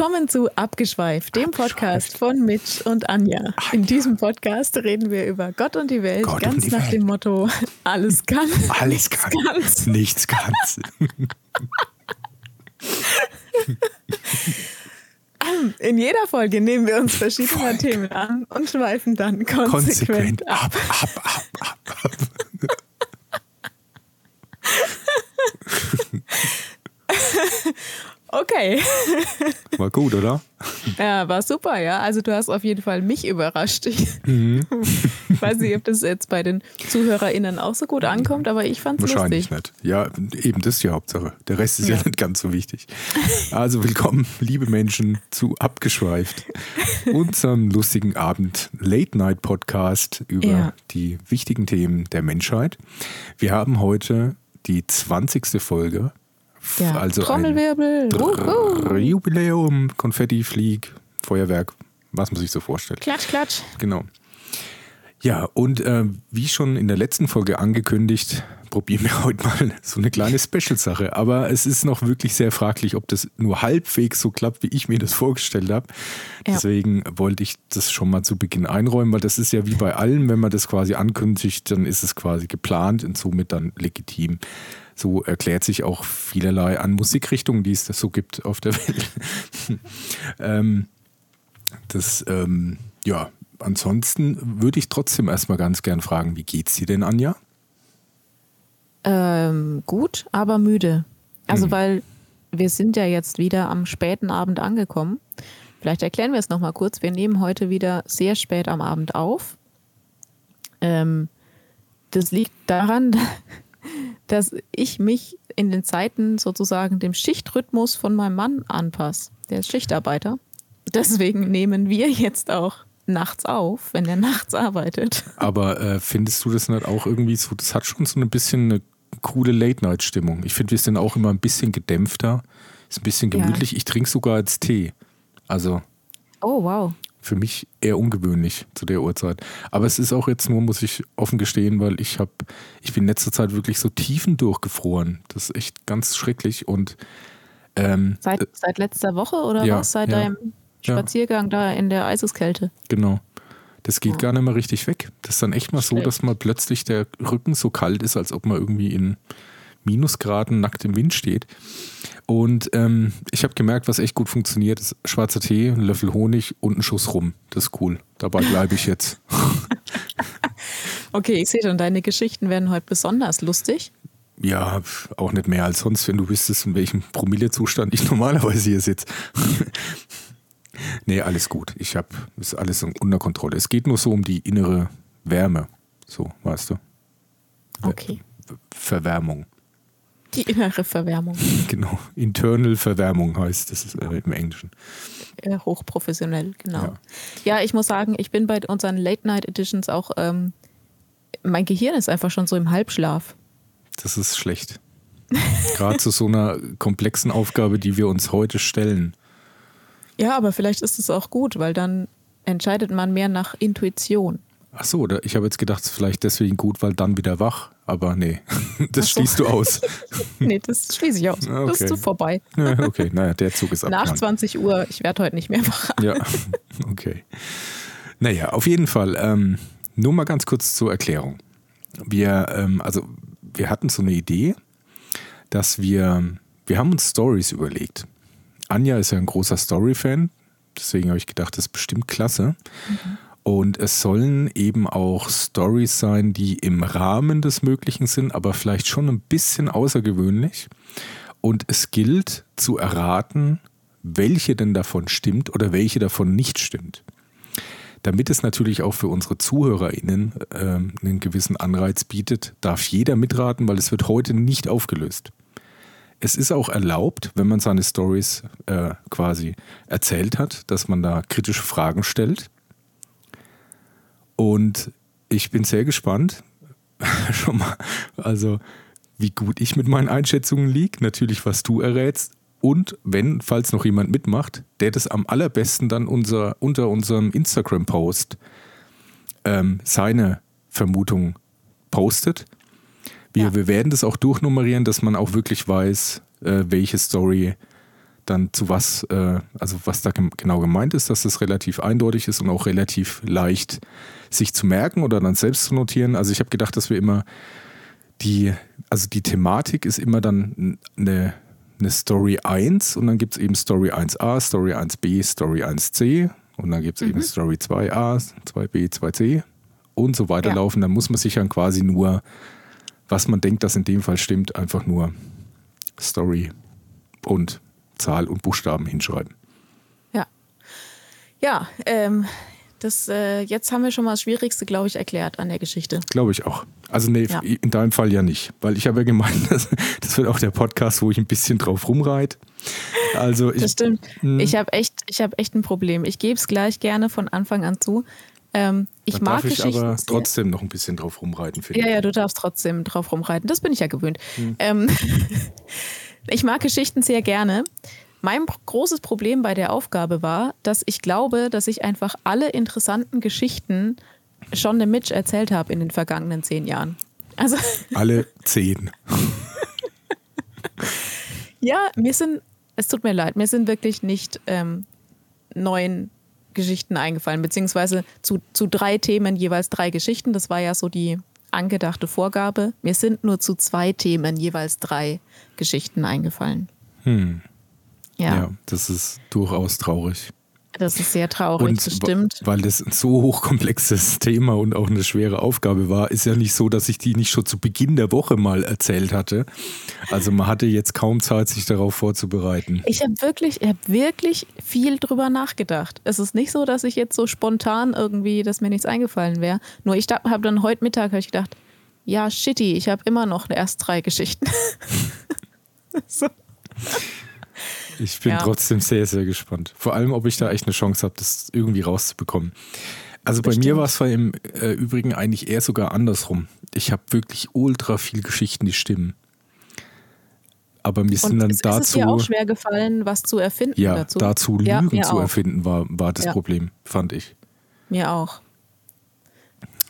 Willkommen zu Abgeschweift, dem Podcast von Mitch und Anja. In diesem Podcast reden wir über Gott und die Welt, Gott ganz die nach Welt. dem Motto: alles kann, Alles kann, ganz. nichts ganz. In jeder Folge nehmen wir uns verschiedener. Themen an und schweifen dann konsequent, Konsequent ab. ab, ab, ab, ab. Okay. War gut, oder? Ja, war super, ja. Also du hast auf jeden Fall mich überrascht. Ich Mhm. weiß nicht, ob das jetzt bei den ZuhörerInnen auch so gut ankommt, aber ich fand es Wahrscheinlich lustig. nicht. Ja, eben das ist die Hauptsache. Der Rest ist ja. Ja. nicht ganz so wichtig. Also willkommen, liebe Menschen, zu Abgeschweift, unserem lustigen Abend Late Night Podcast über Ja. die wichtigen Themen der Menschheit. Wir haben heute die 20. Folge. Ja. Also Trommelwirbel. Jubiläum, Konfetti, Flieg, Feuerwerk, was man sich so vorstellt. Klatsch, klatsch. Genau. Ja, und äh, wie schon in der letzten Folge angekündigt, probieren wir heute mal so eine kleine Special-Sache. Aber es ist noch wirklich sehr fraglich, ob das nur halbwegs so klappt, wie ich mir das vorgestellt habe. Ja. Deswegen wollte ich das schon mal zu Beginn einräumen, weil das ist ja wie bei allem, wenn man das quasi ankündigt, dann ist es quasi geplant und somit dann legitim. So erklärt sich auch vielerlei an Musikrichtungen, die es das so gibt auf der Welt. ähm, das, ähm, ja, ansonsten würde ich trotzdem erstmal ganz gern fragen, wie geht's dir denn, Anja? Ähm, gut, aber müde. Also, Hm. weil wir sind ja jetzt wieder am späten Abend angekommen. Vielleicht erklären wir es nochmal kurz. Wir nehmen heute wieder sehr spät am Abend auf. Ähm, das liegt daran, dass ich mich in den Zeiten sozusagen dem Schichtrhythmus von meinem Mann anpasse. Der ist Schichtarbeiter. Deswegen nehmen wir jetzt auch nachts auf, wenn er nachts arbeitet. Aber äh, findest du das nicht auch irgendwie so, das hat schon so ein bisschen eine coole Late-Night-Stimmung. Ich finde, wir sind auch immer ein bisschen gedämpfter, ist ein bisschen Ja. gemütlich. Ich trinke sogar jetzt Tee. Also Oh, wow. Für mich eher ungewöhnlich zu der Uhrzeit. Aber es ist auch jetzt nur, muss ich offen gestehen, weil ich habe, ich bin in letzter Zeit wirklich so tiefen durchgefroren. Das ist echt ganz schrecklich und ähm, Seit, äh, seit letzter Woche oder ja, was? Seit ja, deinem ja. Spaziergang da in der Eiseskälte? Genau. Das geht Ja. gar nicht mehr richtig weg. Das ist dann echt mal so, dass mal plötzlich der Rücken so kalt ist, als ob man irgendwie in Minusgraden nackt im Wind steht. Und ähm, ich habe gemerkt, was echt gut funktioniert, ist schwarzer Tee, ein Löffel Honig und ein Schuss rum. Das ist cool. Dabei bleibe ich jetzt. Okay, ich sehe schon, deine Geschichten werden heute besonders lustig. Ja, auch nicht mehr als sonst, wenn du wüsstest, in welchem Promillezustand ich normalerweise hier sitze. nee, alles gut. Ich habe ist alles unter Kontrolle. Es geht nur so um die innere Wärme. So, weißt du? Okay. Verwärmung. Die innere Verwärmung. Genau. Internal Verwärmung heißt es äh, im Englischen. Äh, hochprofessionell, genau. Ja. Ja. ich muss sagen, ich bin bei unseren Late-Night-Editions auch, ähm, mein Gehirn ist einfach schon so im Halbschlaf. Das ist schlecht. Gerade zu so einer komplexen Aufgabe, die wir uns heute stellen. Ja, aber vielleicht ist es auch gut, weil dann entscheidet man mehr nach Intuition. Ach so, ich habe jetzt gedacht, es ist vielleicht deswegen gut, weil dann wieder wach. Aber nee, das so. schließt du aus. Nee, das schließe ich aus. Ah, Das okay. ist so vorbei. Ja, okay, naja, der Zug ist Nach abgefahren. 20 Uhr, ich werde heute nicht mehr wach. Ja, okay. Naja, auf jeden Fall. Ähm, nur mal ganz kurz zur Erklärung. Wir, ähm, also, wir hatten so eine Idee, dass wir, wir haben uns Stories überlegt. Anja ist ja ein großer Story-Fan, deswegen habe ich gedacht, das ist bestimmt klasse. Und es sollen eben auch Stories sein, die im Rahmen des Möglichen sind, aber vielleicht schon ein bisschen außergewöhnlich. Und es gilt zu erraten, welche denn davon stimmt oder welche davon nicht stimmt. Damit es natürlich auch für unsere ZuhörerInnen ähm, einen gewissen Anreiz bietet, darf jeder mitraten, weil es wird heute nicht aufgelöst. Es ist auch erlaubt, wenn man seine Stories äh, quasi erzählt hat, dass man da kritische Fragen stellt. Und ich bin sehr gespannt, schon mal, also wie gut ich mit meinen Einschätzungen liege, natürlich was du errätst und wenn, falls noch jemand mitmacht, der das am allerbesten dann unser, unter unserem Instagram-Post ähm, seine Vermutung postet. Wir, Ja. wir werden das auch durchnummerieren, dass man auch wirklich weiß, äh, welche Story dann zu was, äh, also was da genau gemeint ist, dass das relativ eindeutig ist und auch relativ leicht sich zu merken oder dann selbst zu notieren. Also ich habe gedacht, dass wir immer die, also die Thematik ist immer dann eine, eine Story 1 und dann gibt es eben Story 1a, Story 1b, Story 1c und dann gibt es mhm. eben Story 2a, 2b, 2c und so weiter ja. Dann muss man sich dann quasi nur, was man denkt, dass in dem Fall stimmt, einfach nur Story und Zahl und Buchstaben hinschreiben. Ja. Ja, ähm, das, äh, jetzt haben wir schon mal das Schwierigste, glaube ich, erklärt an der Geschichte. Glaube ich auch. Also nee, ja. in deinem Fall ja nicht, weil ich habe ja gemeint, das, das wird auch der Podcast, wo ich ein bisschen drauf rumreite. Also ich, das stimmt. Hm. Ich habe echt, hab echt ein Problem. Ich gebe es gleich gerne von Anfang an zu. Ähm, ich Dann mag darf ich aber trotzdem noch ein bisschen drauf rumreiten. Ja, ja, du darfst trotzdem drauf rumreiten. Das bin ich ja gewöhnt. Hm. Ähm, ich mag Geschichten sehr gerne. Mein großes Problem bei der Aufgabe war, dass ich glaube, dass ich einfach alle interessanten Geschichten schon dem Mitch erzählt habe in den vergangenen zehn Jahren. Also alle zehn. ja, mir sind, es tut mir leid, mir sind wirklich nicht ähm, neun Geschichten eingefallen, beziehungsweise zu, zu drei Themen jeweils drei Geschichten. Das war ja so die angedachte Vorgabe. Mir sind nur zu zwei Themen jeweils drei Geschichten eingefallen. Hm. Ja. ja, das ist durchaus traurig. Das ist sehr traurig, und das stimmt. Weil das ein so hochkomplexes Thema und auch eine schwere Aufgabe war, ist ja nicht so, dass ich die nicht schon zu Beginn der Woche mal erzählt hatte. Also man hatte jetzt kaum Zeit, sich darauf vorzubereiten. Ich habe wirklich, ich hab wirklich viel drüber nachgedacht. Es ist nicht so, dass ich jetzt so spontan irgendwie, dass mir nichts eingefallen wäre. Nur ich habe dann heute Mittag ich gedacht, ja, shitty, ich habe immer noch erst drei Geschichten. so. Ich bin ja. trotzdem sehr, sehr gespannt. Vor allem, ob ich da echt eine Chance habe, das irgendwie rauszubekommen. Also bei Bestimmt. mir war es im äh, Übrigen eigentlich eher sogar andersrum. Ich habe wirklich ultra viel Geschichten, die stimmen. Aber mir sind dann ist, dazu. Ist es dir auch schwer gefallen, was zu erfinden ja, dazu? dazu ja, Lügen zu auch. erfinden, war, war das ja. Problem, fand ich. Mir auch.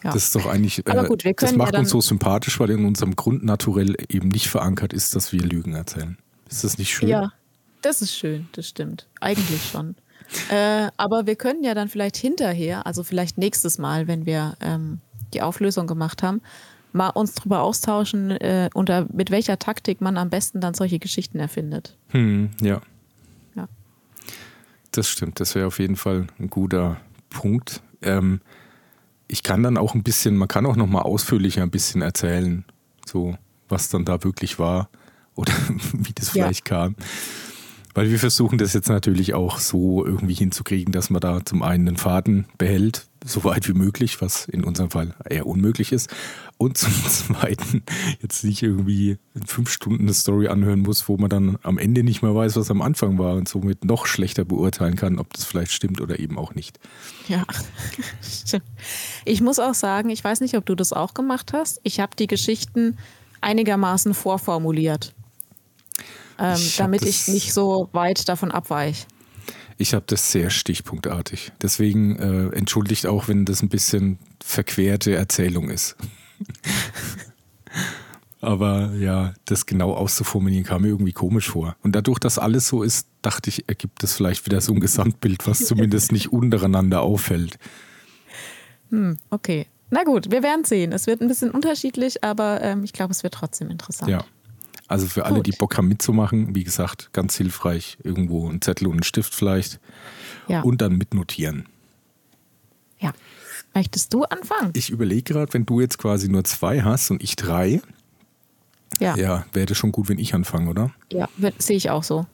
Ja. Das ist doch eigentlich, äh, gut, das macht uns so sympathisch, weil in unserem Grundnaturell eben nicht verankert ist, dass wir Lügen erzählen. Ist das nicht schön? Ja, das ist schön, das stimmt. Eigentlich schon. Äh, aber wir können ja dann vielleicht hinterher, also vielleicht nächstes Mal, wenn wir ähm, die Auflösung gemacht haben, mal uns darüber austauschen, äh, unter mit welcher Taktik man am besten dann solche Geschichten erfindet. Hm, ja. Ja. Das stimmt, das wäre auf jeden Fall ein guter Punkt. Ähm, ich kann dann auch ein bisschen, man kann auch noch mal ausführlicher ein bisschen erzählen, so was dann da wirklich war oder wie das ja. vielleicht kam. Weil wir versuchen das jetzt natürlich auch so irgendwie hinzukriegen, dass man da zum einen den Faden behält, so weit wie möglich, was in unserem Fall eher unmöglich ist. Und zum zweiten jetzt nicht irgendwie in fünf Stunden eine Story anhören muss, wo man dann am Ende nicht mehr weiß, was am Anfang war und somit noch schlechter beurteilen kann, ob das vielleicht stimmt oder eben auch nicht. Ja. Ich muss auch sagen, ich weiß nicht, ob du das auch gemacht hast. Ich habe die Geschichten einigermaßen vorformuliert ähm, ich damit ich nicht so weit davon abweiche. Ich habe das sehr stichpunktartig. Deswegen äh, entschuldigt auch, wenn das ein bisschen verquerte Erzählung ist. Aber ja, das genau auszuformulieren kam mir irgendwie komisch vor. Und dadurch, dass alles so ist, dachte ich, ergibt es vielleicht wieder so ein Gesamtbild, was zumindest nicht untereinander auffällt. Hm, okay. Na gut, wir werden sehen. Es wird ein bisschen unterschiedlich, aber ähm, ich glaube, es wird trotzdem interessant. Ja. Also für alle, Gut. die Bock haben mitzumachen, wie gesagt, ganz hilfreich, irgendwo ein Zettel und ein Stift vielleicht. Ja. Und dann mitnotieren. Ja. Möchtest du anfangen? Ich überlege gerade, wenn du jetzt quasi nur zwei hast und ich drei, ja, ja wäre das schon gut, wenn ich anfange, oder? Ja, sehe ich auch so.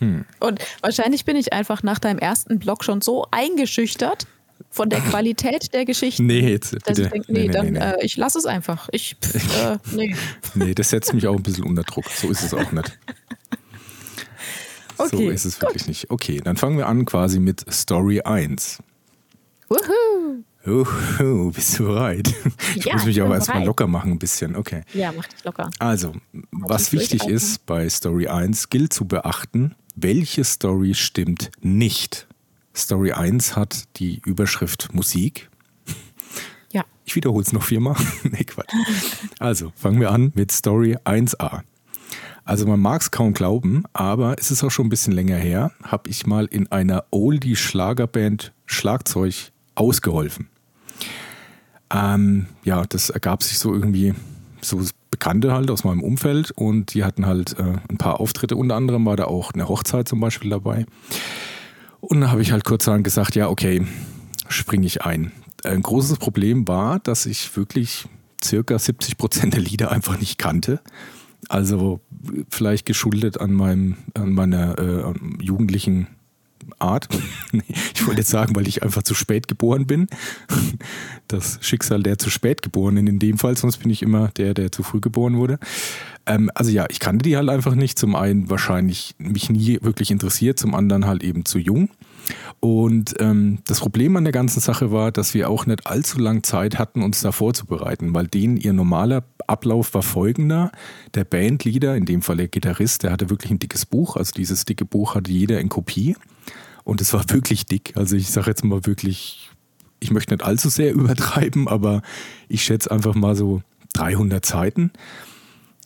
Hm. Und wahrscheinlich bin ich einfach nach deinem ersten Blog schon so eingeschüchtert, von der Qualität der Geschichten. Nee, jetzt bitte. Ich denk, nee, nee, dann, nee, Äh, ich lasse es einfach. Ich, pff, äh, nee. nee, das setzt mich auch ein bisschen unter Druck. So ist es auch nicht. Okay, so ist es wirklich gut. nicht. Okay, dann fangen wir an quasi mit Story 1. Wuhu! Uhu, bist du bereit? Ich ja, muss mich aber erstmal locker machen, ein bisschen. Okay. Ja, mach dich locker. Also, was wichtig ist bei Story 1, gilt zu beachten, welche Story stimmt nicht. Story 1 hat die Überschrift Musik. Ja. Ich wiederhole es noch viermal. nee, Quatsch. Also, fangen wir an mit Story 1a. Also man mag es kaum glauben, aber es ist auch schon ein bisschen länger her, habe ich mal in einer Oldie-Schlagerband Schlagzeug ausgeholfen. Ähm, ja, das ergab sich so irgendwie, so Bekannte halt aus meinem Umfeld und die hatten halt äh, ein paar Auftritte. Unter anderem war da auch eine Hochzeit zum Beispiel dabei. Und da habe ich halt kurzerhand gesagt, ja, okay, springe ich ein. Ein großes Problem war, dass ich wirklich circa 70 Prozent der Lieder einfach nicht kannte. Also vielleicht geschuldet an meinem, an meiner äh, jugendlichen Art. ich wollte jetzt sagen, weil ich einfach zu spät geboren bin. Das Schicksal der zu spät geborenen in dem Fall, sonst bin ich immer der, der zu früh geboren wurde. Ähm, also ja, ich kannte die halt einfach nicht. Zum einen wahrscheinlich mich nie wirklich interessiert, zum anderen halt eben zu jung. Und ähm, das Problem an der ganzen Sache war, dass wir auch nicht allzu lange Zeit hatten, uns da vorzubereiten, weil denen ihr normaler Ablauf war folgender. Der Bandleader, in dem Fall der Gitarrist, der hatte wirklich ein dickes Buch. Also dieses dicke Buch hatte jeder in Kopie. Und es war wirklich dick. Also ich sage jetzt mal wirklich, ich möchte nicht allzu sehr übertreiben, aber ich schätze einfach mal so 300 Seiten,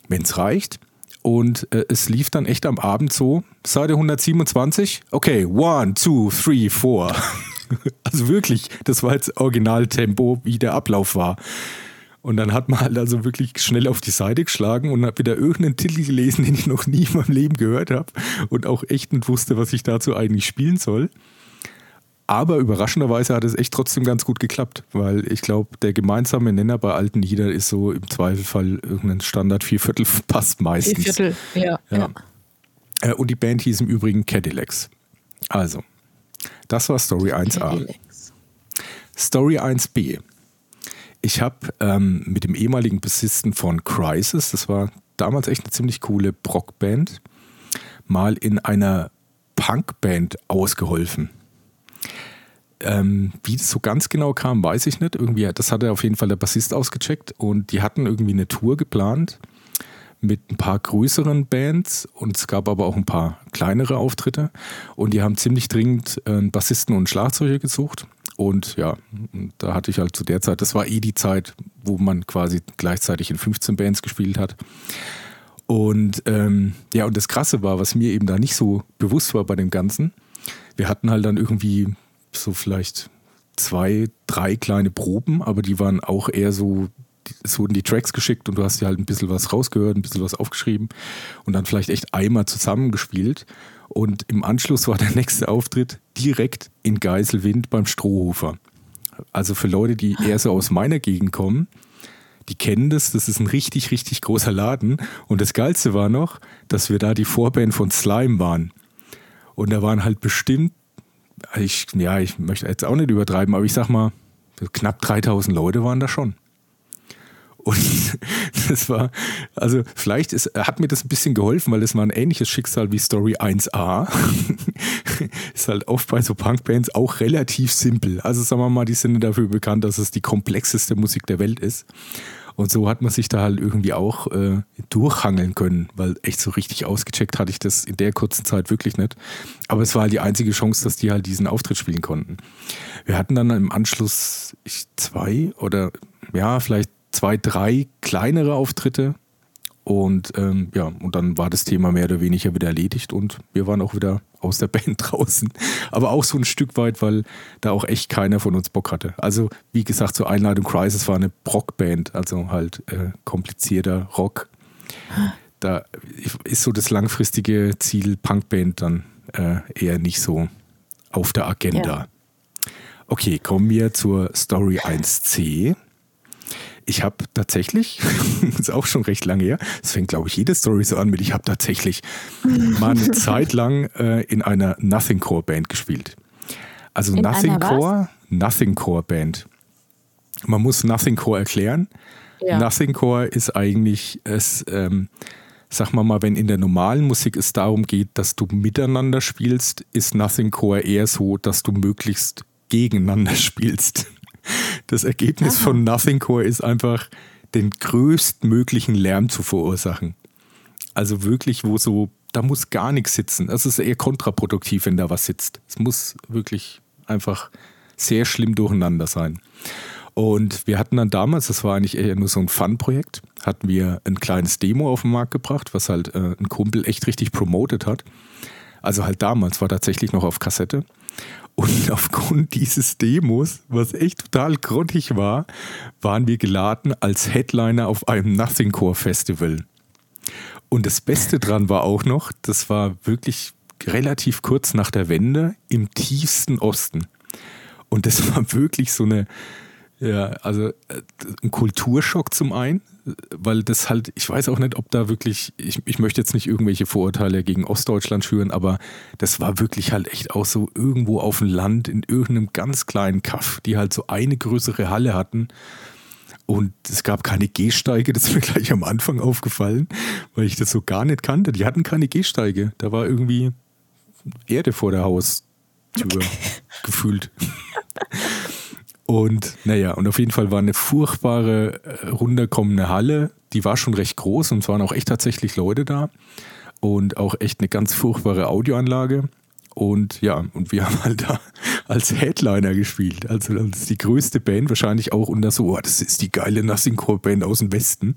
wenn es reicht. Und äh, es lief dann echt am Abend so, Seite 127, okay, one, two, three, four. also wirklich, das war jetzt Originaltempo, wie der Ablauf war. Und dann hat man halt also wirklich schnell auf die Seite geschlagen und hat wieder irgendeinen Titel gelesen, den ich noch nie in meinem Leben gehört habe und auch echt nicht wusste, was ich dazu eigentlich spielen soll. Aber überraschenderweise hat es echt trotzdem ganz gut geklappt, weil ich glaube, der gemeinsame Nenner bei alten Liedern ist so im Zweifelfall irgendein Standard Vierviertel passt meistens. Vierviertel, ja. ja. ja. Äh, und die Band hieß im Übrigen Cadillacs. Also, das war Story 1a. Cadillacs. Story 1b. Ich habe ähm, mit dem ehemaligen Bassisten von Crisis, das war damals echt eine ziemlich coole Brockband, mal in einer Punkband ausgeholfen. Ähm, wie das so ganz genau kam, weiß ich nicht. Irgendwie, das hatte auf jeden Fall der Bassist ausgecheckt und die hatten irgendwie eine Tour geplant mit ein paar größeren Bands und es gab aber auch ein paar kleinere Auftritte und die haben ziemlich dringend einen Bassisten und Schlagzeuger gesucht und ja, da hatte ich halt zu der Zeit, das war eh die Zeit, wo man quasi gleichzeitig in 15 Bands gespielt hat. Und ähm, ja, und das Krasse war, was mir eben da nicht so bewusst war bei dem Ganzen, wir hatten halt dann irgendwie so vielleicht zwei, drei kleine Proben, aber die waren auch eher so, es wurden die Tracks geschickt und du hast dir halt ein bisschen was rausgehört, ein bisschen was aufgeschrieben und dann vielleicht echt einmal zusammengespielt. Und im Anschluss war der nächste Auftritt direkt in Geiselwind beim Strohhofer. Also für Leute, die eher so aus meiner Gegend kommen, die kennen das, das ist ein richtig, richtig großer Laden. Und das Geilste war noch, dass wir da die Vorband von Slime waren. Und da waren halt bestimmt ich, ja, ich möchte jetzt auch nicht übertreiben, aber ich sag mal, knapp 3000 Leute waren da schon. Und das war, also vielleicht ist, hat mir das ein bisschen geholfen, weil das war ein ähnliches Schicksal wie Story 1a. ist halt oft bei so Punkbands auch relativ simpel. Also sagen wir mal, die sind dafür bekannt, dass es die komplexeste Musik der Welt ist. Und so hat man sich da halt irgendwie auch äh, durchhangeln können, weil echt so richtig ausgecheckt hatte ich das in der kurzen Zeit wirklich nicht. Aber es war halt die einzige Chance, dass die halt diesen Auftritt spielen konnten. Wir hatten dann im Anschluss ich, zwei oder ja, vielleicht zwei, drei kleinere Auftritte und ähm, ja, und dann war das Thema mehr oder weniger wieder erledigt und wir waren auch wieder aus der Band draußen. Aber auch so ein Stück weit, weil da auch echt keiner von uns Bock hatte. Also, wie gesagt, zur Einladung Crisis war eine Brockband, also halt äh, komplizierter Rock. Da ist so das langfristige Ziel Punkband dann äh, eher nicht so auf der Agenda. Ja. Okay, kommen wir zur Story 1c. Ich habe tatsächlich, ist auch schon recht lange her, es fängt glaube ich jede Story so an mit, ich habe tatsächlich mal eine Zeit lang äh, in einer Nothing Core Band gespielt. Also in Nothing Core, Nothing Core Band. Man muss Nothing Core erklären. Ja. Nothing Core ist eigentlich es, ähm, sag mal mal, wenn in der normalen Musik es darum geht, dass du miteinander spielst, ist Nothing Core eher so, dass du möglichst gegeneinander spielst. Das Ergebnis Aha. von Nothing Core ist einfach, den größtmöglichen Lärm zu verursachen. Also wirklich, wo so, da muss gar nichts sitzen. Das ist eher kontraproduktiv, wenn da was sitzt. Es muss wirklich einfach sehr schlimm durcheinander sein. Und wir hatten dann damals, das war eigentlich eher nur so ein Fun-Projekt, hatten wir ein kleines Demo auf den Markt gebracht, was halt äh, ein Kumpel echt richtig promotet hat. Also halt damals war tatsächlich noch auf Kassette. Und aufgrund dieses Demos, was echt total grottig war, waren wir geladen als Headliner auf einem Nothing Core Festival. Und das Beste dran war auch noch, das war wirklich relativ kurz nach der Wende im tiefsten Osten. Und das war wirklich so eine, ja, also äh, ein Kulturschock zum einen, weil das halt, ich weiß auch nicht, ob da wirklich, ich, ich möchte jetzt nicht irgendwelche Vorurteile gegen Ostdeutschland schüren, aber das war wirklich halt echt auch so irgendwo auf dem Land in irgendeinem ganz kleinen Kaff, die halt so eine größere Halle hatten. Und es gab keine Gehsteige, das ist mir gleich am Anfang aufgefallen, weil ich das so gar nicht kannte. Die hatten keine Gehsteige. Da war irgendwie Erde vor der Haustür gefühlt. Und naja, und auf jeden Fall war eine furchtbare, äh, runterkommende Halle. Die war schon recht groß und es waren auch echt tatsächlich Leute da. Und auch echt eine ganz furchtbare Audioanlage. Und ja, und wir haben halt da als Headliner gespielt. Also als die größte Band, wahrscheinlich auch unter so, oh, das ist die geile Nothing Core Band aus dem Westen.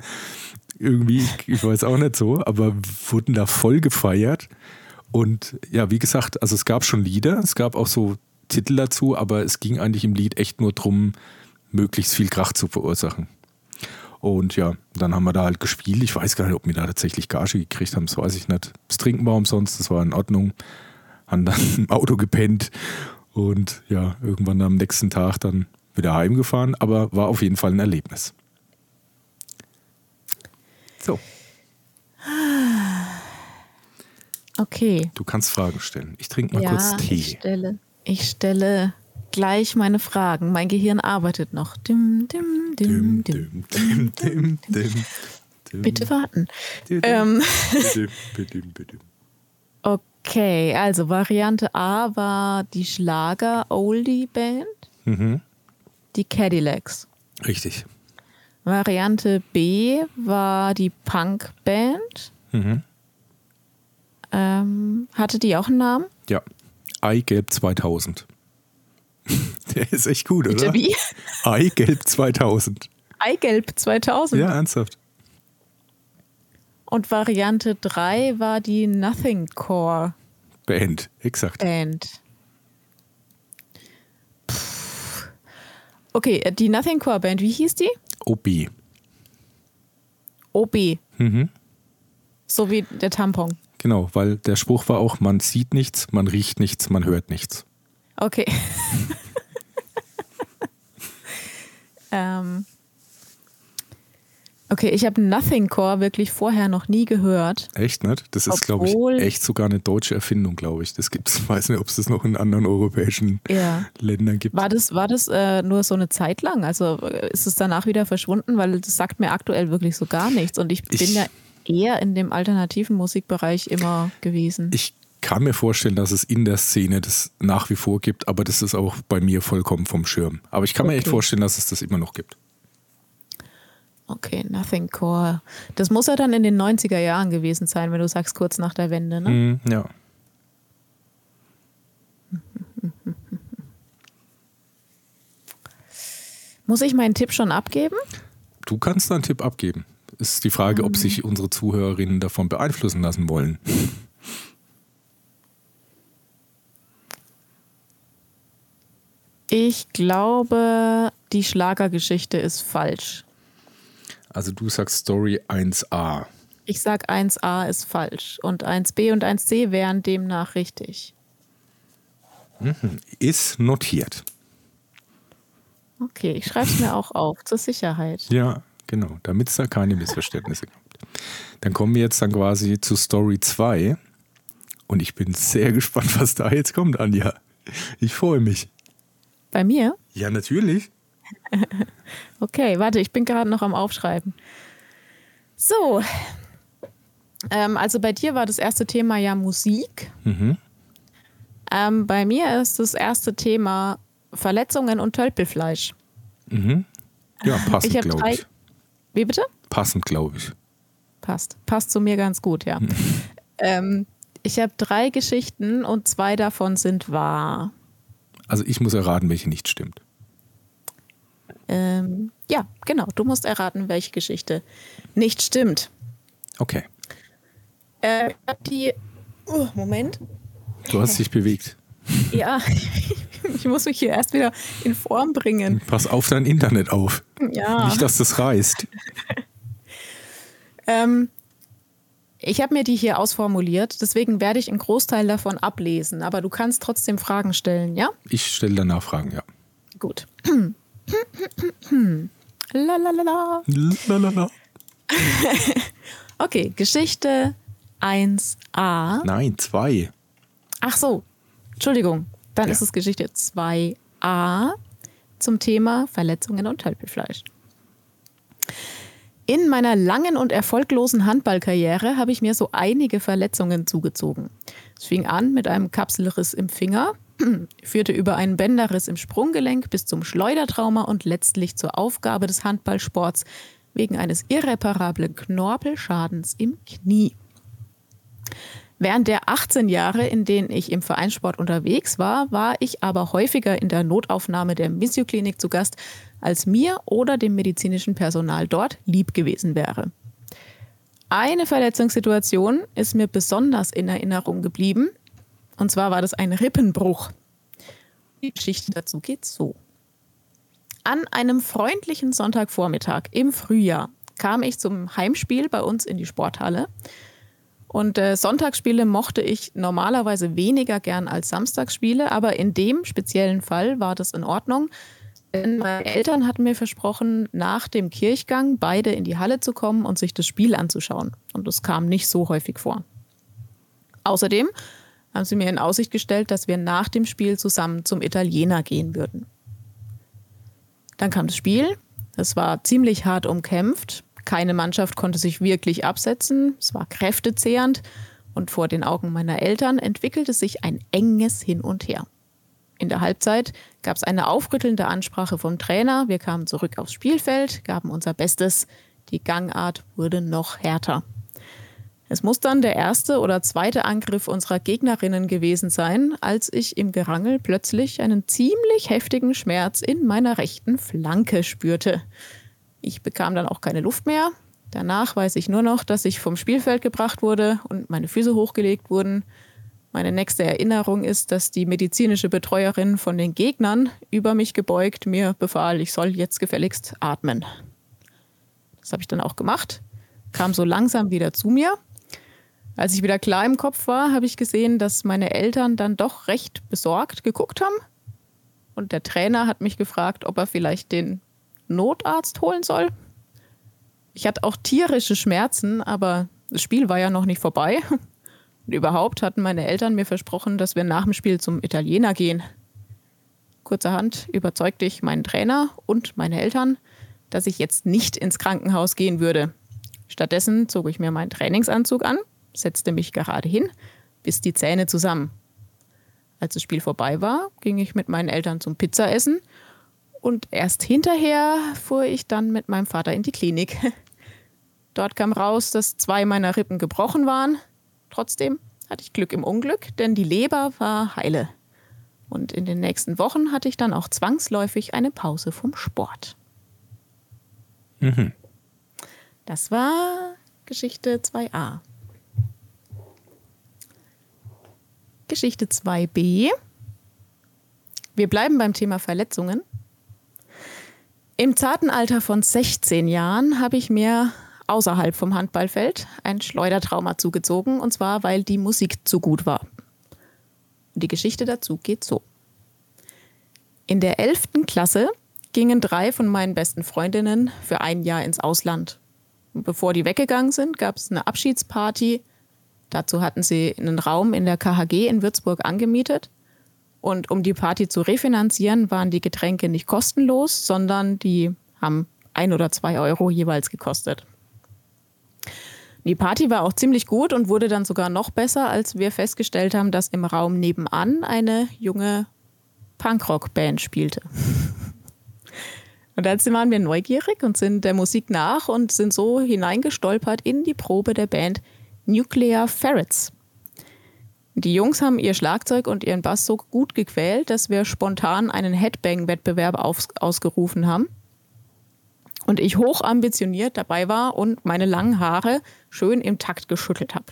Irgendwie, ich weiß auch nicht so, aber wurden da voll gefeiert. Und ja, wie gesagt, also es gab schon Lieder, es gab auch so Titel dazu, aber es ging eigentlich im Lied echt nur darum, möglichst viel Krach zu verursachen. Und ja, dann haben wir da halt gespielt. Ich weiß gar nicht, ob wir da tatsächlich Gage gekriegt haben, das weiß ich nicht. Das Trinken war umsonst, das war in Ordnung. Haben dann im Auto gepennt und ja, irgendwann am nächsten Tag dann wieder heimgefahren, aber war auf jeden Fall ein Erlebnis. So. Okay. Du kannst Fragen stellen. Ich trinke mal ja, kurz Tee. Ich stelle, ich stelle gleich meine Fragen. Mein Gehirn arbeitet noch. Dim, dim, dim, dim, dim, dim, dim. Bitte warten. Ähm. Okay, also Variante A war die Schlager-Oldie-Band, Mhm. die Cadillacs. Richtig. Variante B war die Punk-Band. Mhm. Ähm, hatte die auch einen Namen? Ja. Eigelb 2000. Der ist echt gut, oder? Bitte wie? Eigelb 2000. Eigelb 2000. Ja, ernsthaft. Und Variante 3 war die Nothing Core Band, exakt. Band. Puh. Okay, äh, die Nothing Core Band, wie hieß die? OB. OB, Mhm. so wie der Tampon. Genau, weil der Spruch war auch, man sieht nichts, man riecht nichts, man hört nichts. Okay. ähm. Okay, ich habe Nothing Core wirklich vorher noch nie gehört. Echt nicht? Das ist, glaube ich, echt sogar eine deutsche Erfindung, glaube ich. Das gibt es, weiß nicht, ob es das noch in anderen europäischen Ja. Ländern gibt. War das, war das äh, nur so eine Zeit lang? Also äh, ist es danach wieder verschwunden? Weil das sagt mir aktuell wirklich so gar nichts. Und ich, Ich- bin ja eher in dem alternativen Musikbereich immer gewesen. Ich kann mir vorstellen, dass es in der Szene das nach wie vor gibt, aber das ist auch bei mir vollkommen vom Schirm. Aber ich kann mir echt Okay. vorstellen, dass es das immer noch gibt. Okay, Nothing Core. Das muss ja dann in den 90er Jahren gewesen sein, wenn du sagst, kurz nach der Wende, ne? Mhm, ja. Muss ich meinen Tipp schon abgeben? Du kannst einen Tipp abgeben. Ist die Frage, ob sich unsere Zuhörerinnen davon beeinflussen lassen wollen. Ich glaube, die Schlagergeschichte ist falsch. Also du sagst Story 1a. Ich sag 1a ist falsch und 1b und 1c wären demnach richtig. Ist notiert. Okay, ich schreibe es mir auch auf, zur Sicherheit. Ja, genau, damit es da keine Missverständnisse gibt. Dann kommen wir jetzt dann quasi zu Story 2. Und ich bin sehr gespannt, was da jetzt kommt, Anja. Ich freue mich. Bei mir? Ja, natürlich. Okay, warte, ich bin gerade noch am Aufschreiben. So. Ähm, also bei dir war das erste Thema ja Musik. Mhm. Ähm, bei mir ist das erste Thema Verletzungen und Tölpelfleisch. Mhm. Ja, passend, glaube ich. Wie bitte? Passend, glaube ich. Passt. Passt zu mir ganz gut, ja. ähm, ich habe drei Geschichten und zwei davon sind wahr. Also ich muss erraten, welche nicht stimmt. Ähm, ja, genau. Du musst erraten, welche Geschichte nicht stimmt. Okay. Äh, die. Oh, Moment. Du hast dich bewegt. Ja, ich muss mich hier erst wieder in Form bringen. Pass auf dein Internet auf. Ja. Nicht, dass das reißt. Ähm, ich habe mir die hier ausformuliert, deswegen werde ich einen Großteil davon ablesen, aber du kannst trotzdem Fragen stellen, ja? Ich stelle danach Fragen, ja. Gut. Lalalala. Lalala. Okay, Geschichte 1a. Nein, zwei. Ach so, Entschuldigung. Dann Ja. ist es Geschichte 2a zum Thema Verletzungen und Tölpelfleisch. In meiner langen und erfolglosen Handballkarriere habe ich mir so einige Verletzungen zugezogen. Es fing an mit einem Kapselriss im Finger, führte über einen Bänderriss im Sprunggelenk bis zum Schleudertrauma und letztlich zur Aufgabe des Handballsports wegen eines irreparablen Knorpelschadens im Knie. Während der 18 Jahre, in denen ich im Vereinssport unterwegs war, war ich aber häufiger in der Notaufnahme der Missio-Klinik zu Gast, als mir oder dem medizinischen Personal dort lieb gewesen wäre. Eine Verletzungssituation ist mir besonders in Erinnerung geblieben, und zwar war das ein Rippenbruch. Die Geschichte dazu geht so. An einem freundlichen Sonntagvormittag im Frühjahr kam ich zum Heimspiel bei uns in die Sporthalle. Und äh, Sonntagsspiele mochte ich normalerweise weniger gern als Samstagsspiele, aber in dem speziellen Fall war das in Ordnung. Denn meine Eltern hatten mir versprochen, nach dem Kirchgang beide in die Halle zu kommen und sich das Spiel anzuschauen. Und das kam nicht so häufig vor. Außerdem haben sie mir in Aussicht gestellt, dass wir nach dem Spiel zusammen zum Italiener gehen würden. Dann kam das Spiel. Es war ziemlich hart umkämpft. Keine Mannschaft konnte sich wirklich absetzen. Es war kräftezehrend. Und vor den Augen meiner Eltern entwickelte sich ein enges Hin und Her. In der Halbzeit gab es eine aufrüttelnde Ansprache vom Trainer. Wir kamen zurück aufs Spielfeld, gaben unser Bestes. Die Gangart wurde noch härter. Es muss dann der erste oder zweite Angriff unserer Gegnerinnen gewesen sein, als ich im Gerangel plötzlich einen ziemlich heftigen Schmerz in meiner rechten Flanke spürte. Ich bekam dann auch keine Luft mehr. Danach weiß ich nur noch, dass ich vom Spielfeld gebracht wurde und meine Füße hochgelegt wurden. Meine nächste Erinnerung ist, dass die medizinische Betreuerin von den Gegnern über mich gebeugt mir befahl, ich soll jetzt gefälligst atmen. Das habe ich dann auch gemacht, kam so langsam wieder zu mir. Als ich wieder klar im Kopf war, habe ich gesehen, dass meine Eltern dann doch recht besorgt geguckt haben. Und der Trainer hat mich gefragt, ob er vielleicht den Notarzt holen soll. Ich hatte auch tierische Schmerzen, aber das Spiel war ja noch nicht vorbei. Und überhaupt hatten meine Eltern mir versprochen, dass wir nach dem Spiel zum Italiener gehen. Kurzerhand überzeugte ich meinen Trainer und meine Eltern, dass ich jetzt nicht ins Krankenhaus gehen würde. Stattdessen zog ich mir meinen Trainingsanzug an, setzte mich gerade hin, biss die Zähne zusammen. Als das Spiel vorbei war, ging ich mit meinen Eltern zum Pizzaessen und erst hinterher fuhr ich dann mit meinem Vater in die Klinik. Dort kam raus, dass zwei meiner Rippen gebrochen waren. Trotzdem hatte ich Glück im Unglück, denn die Leber war heile. Und in den nächsten Wochen hatte ich dann auch zwangsläufig eine Pause vom Sport. Mhm. Das war Geschichte 2a. Geschichte 2b. Wir bleiben beim Thema Verletzungen. Im zarten Alter von 16 Jahren habe ich mir außerhalb vom Handballfeld ein Schleudertrauma zugezogen, und zwar weil die Musik zu gut war. Die Geschichte dazu geht so. In der 11. Klasse gingen drei von meinen besten Freundinnen für ein Jahr ins Ausland. Und bevor die weggegangen sind, gab es eine Abschiedsparty. Dazu hatten sie einen Raum in der KHG in Würzburg angemietet. Und um die Party zu refinanzieren, waren die Getränke nicht kostenlos, sondern die haben ein oder zwei Euro jeweils gekostet. Die Party war auch ziemlich gut und wurde dann sogar noch besser, als wir festgestellt haben, dass im Raum nebenan eine junge Punkrock-Band spielte. Und dann waren wir neugierig und sind der Musik nach und sind so hineingestolpert in die Probe der Band Nuclear Ferrets. Die Jungs haben ihr Schlagzeug und ihren Bass so gut gequält, dass wir spontan einen Headbang-Wettbewerb aus ausgerufen haben. Und ich hoch ambitioniert dabei war und meine langen Haare schön im Takt geschüttelt habe.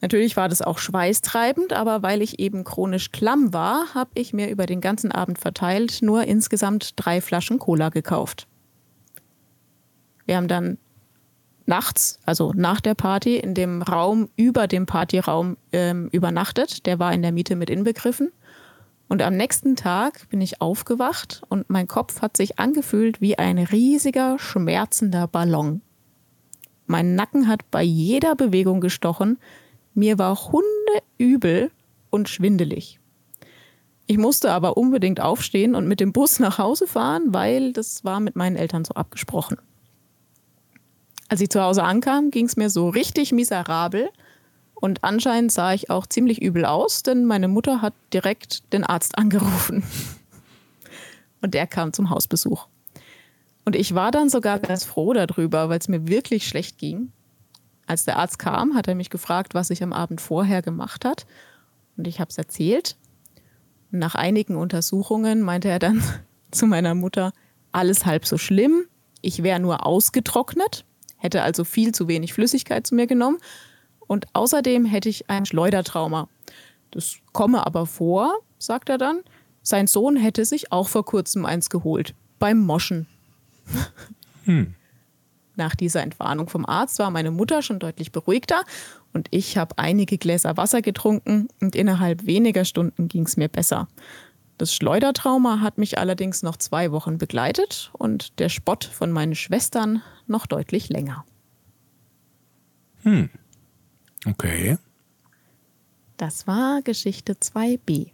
Natürlich war das auch schweißtreibend, aber weil ich eben chronisch klamm war, habe ich mir über den ganzen Abend verteilt nur insgesamt drei Flaschen Cola gekauft. Wir haben dann nachts, also nach der Party, in dem Raum über dem Partyraum ähm, übernachtet. Der war in der Miete mit inbegriffen. Und am nächsten Tag bin ich aufgewacht und mein Kopf hat sich angefühlt wie ein riesiger, schmerzender Ballon. Mein Nacken hat bei jeder Bewegung gestochen. Mir war hundeübel und schwindelig. Ich musste aber unbedingt aufstehen und mit dem Bus nach Hause fahren, weil das war mit meinen Eltern so abgesprochen. Als ich zu Hause ankam, ging es mir so richtig miserabel und anscheinend sah ich auch ziemlich übel aus, denn meine Mutter hat direkt den Arzt angerufen. Und der kam zum Hausbesuch. Und ich war dann sogar ganz froh darüber, weil es mir wirklich schlecht ging. Als der Arzt kam, hat er mich gefragt, was ich am Abend vorher gemacht hat. Und ich habe es erzählt. Und nach einigen Untersuchungen meinte er dann zu meiner Mutter, alles halb so schlimm. Ich wäre nur ausgetrocknet, hätte also viel zu wenig Flüssigkeit zu mir genommen und außerdem hätte ich ein Schleudertrauma. Das komme aber vor, sagt er dann. Sein Sohn hätte sich auch vor kurzem eins geholt. Beim Moschen. Hm. Nach dieser Entwarnung vom Arzt war meine Mutter schon deutlich beruhigter und ich habe einige Gläser Wasser getrunken und innerhalb weniger Stunden ging es mir besser. Das Schleudertrauma hat mich allerdings noch zwei Wochen begleitet und der Spott von meinen Schwestern noch deutlich länger. Hm. Okay. Das war Geschichte 2b.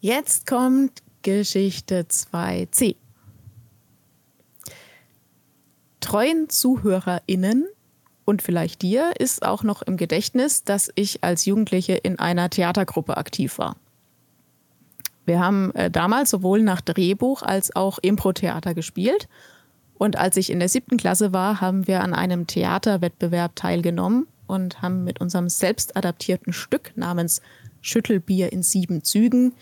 Jetzt kommt Geschichte 2c. Treuen ZuhörerInnen und vielleicht dir ist auch noch im Gedächtnis, dass ich als Jugendliche in einer Theatergruppe aktiv war. Wir haben äh, damals sowohl nach Drehbuch als auch Impro-Theater gespielt und als ich in der siebten Klasse war, haben wir an einem Theaterwettbewerb teilgenommen und haben mit unserem selbst adaptierten Stück namens Schüttelbier in sieben Zügen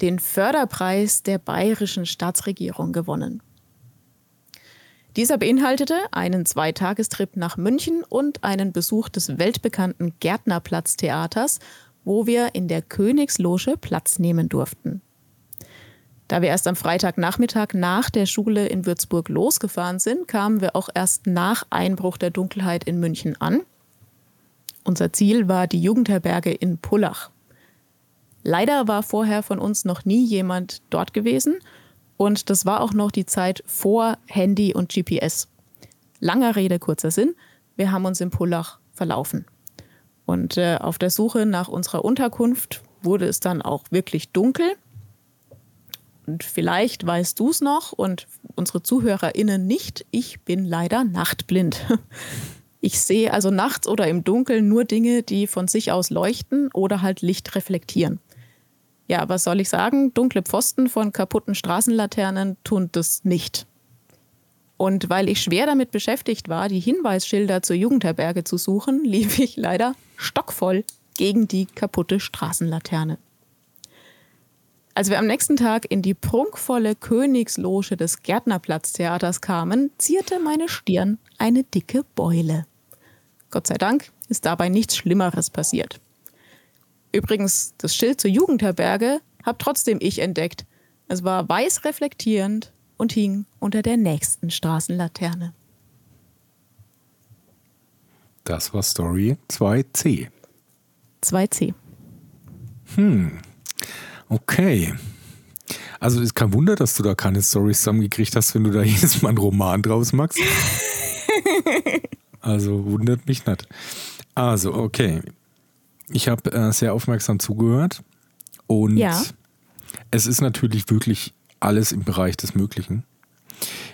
den Förderpreis der bayerischen Staatsregierung gewonnen. Dieser beinhaltete einen Zweitagestrip nach München und einen Besuch des weltbekannten Gärtnerplatztheaters, wo wir in der Königsloge Platz nehmen durften. Da wir erst am Freitagnachmittag nach der Schule in Würzburg losgefahren sind, kamen wir auch erst nach Einbruch der Dunkelheit in München an. Unser Ziel war die Jugendherberge in Pullach. Leider war vorher von uns noch nie jemand dort gewesen und das war auch noch die Zeit vor Handy und GPS. Langer Rede, kurzer Sinn, wir haben uns in Pullach verlaufen. Und äh, auf der Suche nach unserer Unterkunft wurde es dann auch wirklich dunkel und vielleicht weißt du es noch und unsere ZuhörerInnen nicht. Ich bin leider nachtblind. Ich sehe also nachts oder im Dunkeln nur Dinge, die von sich aus leuchten oder halt Licht reflektieren. Ja, was soll ich sagen? Dunkle Pfosten von kaputten Straßenlaternen tun das nicht. Und weil ich schwer damit beschäftigt war, die Hinweisschilder zur Jugendherberge zu suchen, lief ich leider stockvoll gegen die kaputte Straßenlaterne. Als wir am nächsten Tag in die prunkvolle Königsloge des Gärtnerplatztheaters kamen, zierte meine Stirn eine dicke Beule. Gott sei Dank ist dabei nichts Schlimmeres passiert. Übrigens, das Schild zur Jugendherberge habe trotzdem ich entdeckt. Es war weiß reflektierend und hing unter der nächsten Straßenlaterne. Das war Story 2c. 2c. Hm, Okay. Also ist kein Wunder, dass du da keine Storys zusammengekriegt hast, wenn du da jedes Mal einen Roman draus machst. also wundert mich nicht. Also, okay. Ich habe äh, sehr aufmerksam zugehört und ja. es ist natürlich wirklich alles im Bereich des Möglichen.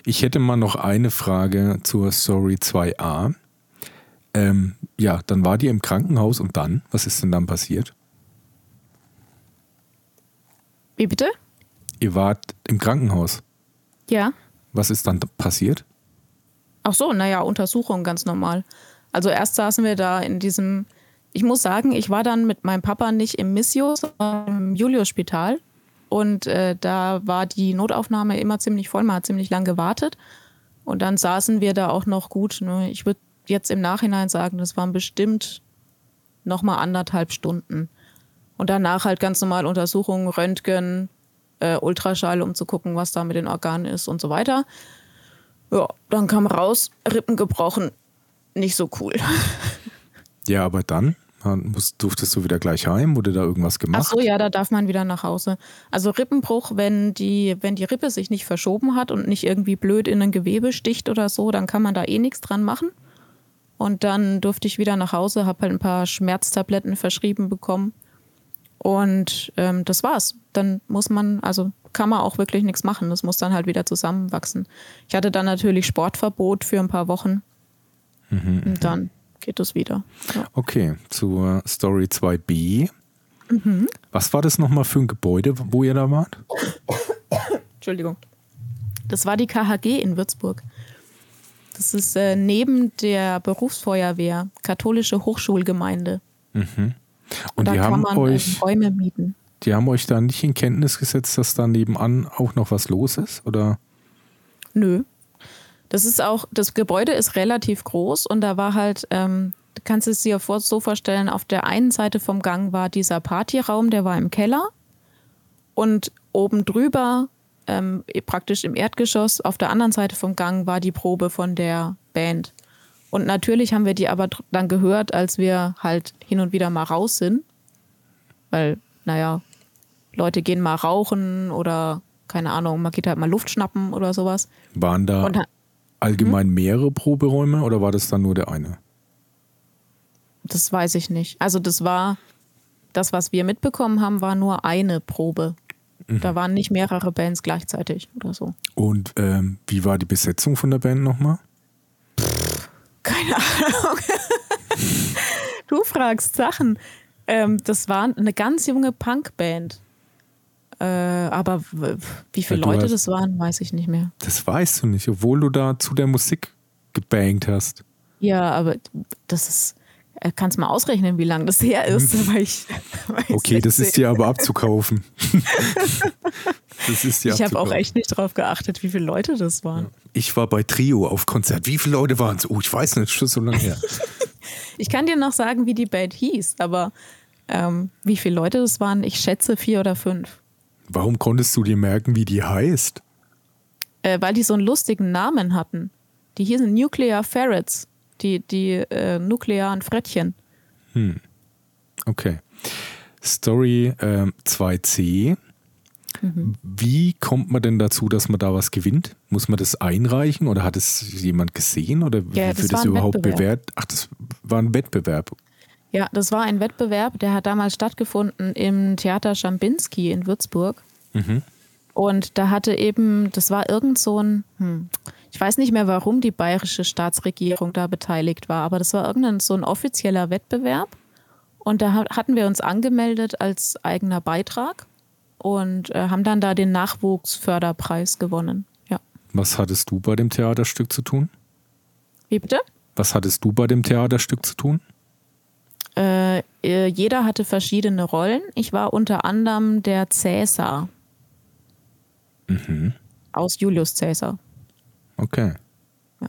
Ich hätte mal noch eine Frage zur Story 2a. Ähm, ja, dann war die im Krankenhaus und dann? Was ist denn dann passiert? Wie bitte? Ihr wart im Krankenhaus. Ja. Was ist dann passiert? Ach so, naja, Untersuchung ganz normal. Also erst saßen wir da in diesem, ich muss sagen, ich war dann mit meinem Papa nicht im Missio, sondern im Julius-Spital. und äh, da war die Notaufnahme immer ziemlich voll. Man hat ziemlich lang gewartet. Und dann saßen wir da auch noch gut. Ne? Ich würde jetzt im Nachhinein sagen, das waren bestimmt noch mal anderthalb Stunden. Und danach halt ganz normal Untersuchungen, Röntgen, äh, Ultraschall, um zu gucken, was da mit den Organen ist und so weiter. Ja, dann kam raus, Rippen gebrochen. Nicht so cool. Ja, aber dann musst, durftest du wieder gleich heim? Wurde da irgendwas gemacht? Ach so, ja, da darf man wieder nach Hause. Also Rippenbruch, wenn die, wenn die Rippe sich nicht verschoben hat und nicht irgendwie blöd in ein Gewebe sticht oder so, dann kann man da eh nichts dran machen. Und dann durfte ich wieder nach Hause, habe halt ein paar Schmerztabletten verschrieben bekommen. Und ähm, das war's. Dann muss man, also kann man auch wirklich nichts machen. Das muss dann halt wieder zusammenwachsen. Ich hatte dann natürlich Sportverbot für ein paar Wochen. Mhm, und dann geht es wieder. Ja. Okay, zur Story 2b. Mhm. Was war das nochmal für ein Gebäude, wo ihr da wart? Entschuldigung. Das war die KHG in Würzburg. Das ist äh, neben der Berufsfeuerwehr, katholische Hochschulgemeinde. Mhm. Und da die haben man, euch Räume mieten. Die haben euch da nicht in Kenntnis gesetzt, dass da nebenan auch noch was los ist, oder? Nö, das ist auch, das Gebäude ist relativ groß und da war halt, ähm, du kannst es dir so vorstellen, auf der einen Seite vom Gang war dieser Partyraum, der war im Keller und oben drüber, ähm, praktisch im Erdgeschoss, auf der anderen Seite vom Gang war die Probe von der Band. Und natürlich haben wir die aber dann gehört, als wir halt hin und wieder mal raus sind. Weil, naja, Leute gehen mal rauchen oder keine Ahnung, man geht halt mal Luft schnappen oder sowas. Waren da, allgemein mehrere Proberäume oder war das dann nur der eine? Das weiß ich nicht. Also das war, das, was wir mitbekommen haben, war nur eine Probe. Mhm. Da waren nicht mehrere Bands gleichzeitig oder so. Und ähm, wie war die Besetzung von der Band nochmal? Keine Ahnung. du fragst Sachen. Ähm, das war eine ganz junge Punkband. Äh, aber wie viele ja, Leute hast, das waren, weiß ich nicht mehr. Das weißt du nicht, obwohl du da zu der Musik gebankt hast. Ja, aber das ist. Äh, kannst mal ausrechnen, wie lange das her ist. Hm. Weil ich, okay, das ist dir aber abzukaufen. das ist dir Ich habe auch echt nicht drauf geachtet, wie viele Leute das waren. Ich war bei Trio auf Konzert. Wie viele Leute waren es? Oh, ich weiß nicht, schon so lange her. ich kann dir noch sagen, wie die Band hieß, aber ähm, wie viele Leute das waren, ich schätze vier oder fünf. Warum konntest du dir merken, wie die heißt? Äh, weil die so einen lustigen Namen hatten. Die hießen Nuclear Ferrets, die, die äh, nuklearen Frettchen. Hm. Okay. Story äh, 2c. Mhm. Wie kommt man denn dazu, dass man da was gewinnt? Muss man das einreichen oder hat es jemand gesehen oder ja, wie wird das überhaupt bewertet? Ach, das war ein Wettbewerb. Ja, das war ein Wettbewerb, der hat damals stattgefunden im Theater Schambinski in Würzburg. Mhm. Und da hatte eben, das war irgend so ein, hm, ich weiß nicht mehr, warum die bayerische Staatsregierung da beteiligt war, aber das war irgendein so ein offizieller Wettbewerb. Und da hatten wir uns angemeldet als eigener Beitrag und äh, haben dann da den Nachwuchsförderpreis gewonnen. Ja. Was hattest du bei dem Theaterstück zu tun? Wie bitte? Was hattest du bei dem Theaterstück zu tun? Äh, äh, jeder hatte verschiedene Rollen. Ich war unter anderem der Cäsar. Mhm. Aus Julius Cäsar. Okay. Ja.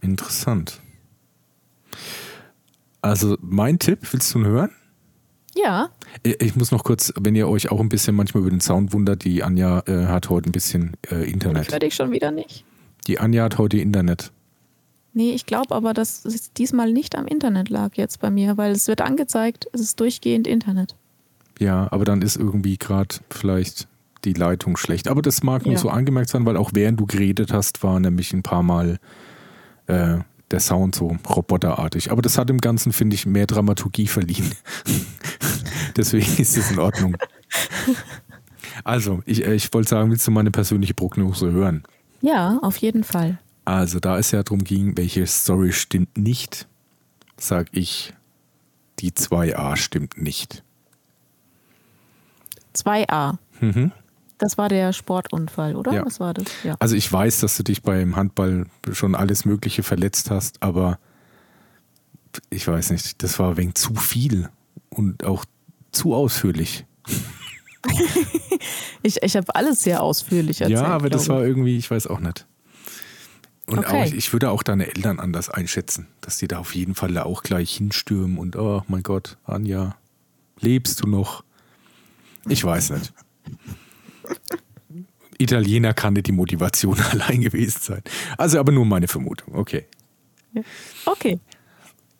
Interessant. Also mein Tipp, willst du ihn hören? Ja. Ich muss noch kurz, wenn ihr euch auch ein bisschen manchmal über den Sound wundert, die Anja äh, hat heute ein bisschen äh, Internet. Ich höre dich schon wieder nicht. Die Anja hat heute Internet. Nee, ich glaube aber, dass es diesmal nicht am Internet lag jetzt bei mir, weil es wird angezeigt, es ist durchgehend Internet. Ja, aber dann ist irgendwie gerade vielleicht die Leitung schlecht. Aber das mag nur ja. so angemerkt sein, weil auch während du geredet hast, war nämlich ein paar Mal äh, der Sound so roboterartig. Aber das hat im Ganzen, finde ich, mehr Dramaturgie verliehen. Deswegen ist es in Ordnung. Also, ich, äh, ich wollte sagen, willst du meine persönliche Prognose hören? Ja, auf jeden Fall. Also, da es ja darum ging, welche Story stimmt nicht, sag ich, die 2a stimmt nicht. 2a. Mhm. Das war der Sportunfall, oder? Ja. Was war das? Ja. Also ich weiß, dass du dich beim Handball schon alles Mögliche verletzt hast, aber ich weiß nicht, das war wenig zu viel und auch zu ausführlich. ich ich habe alles sehr ausführlich erzählt. Ja, aber das war irgendwie, ich weiß auch nicht. Und Okay. auch, ich würde auch deine Eltern anders einschätzen, dass die da auf jeden Fall auch gleich hinstürmen und oh mein Gott, Anja, lebst du noch? Ich weiß nicht. Italiener kann nicht die Motivation allein gewesen sein. Also aber nur meine Vermutung. Okay. Okay.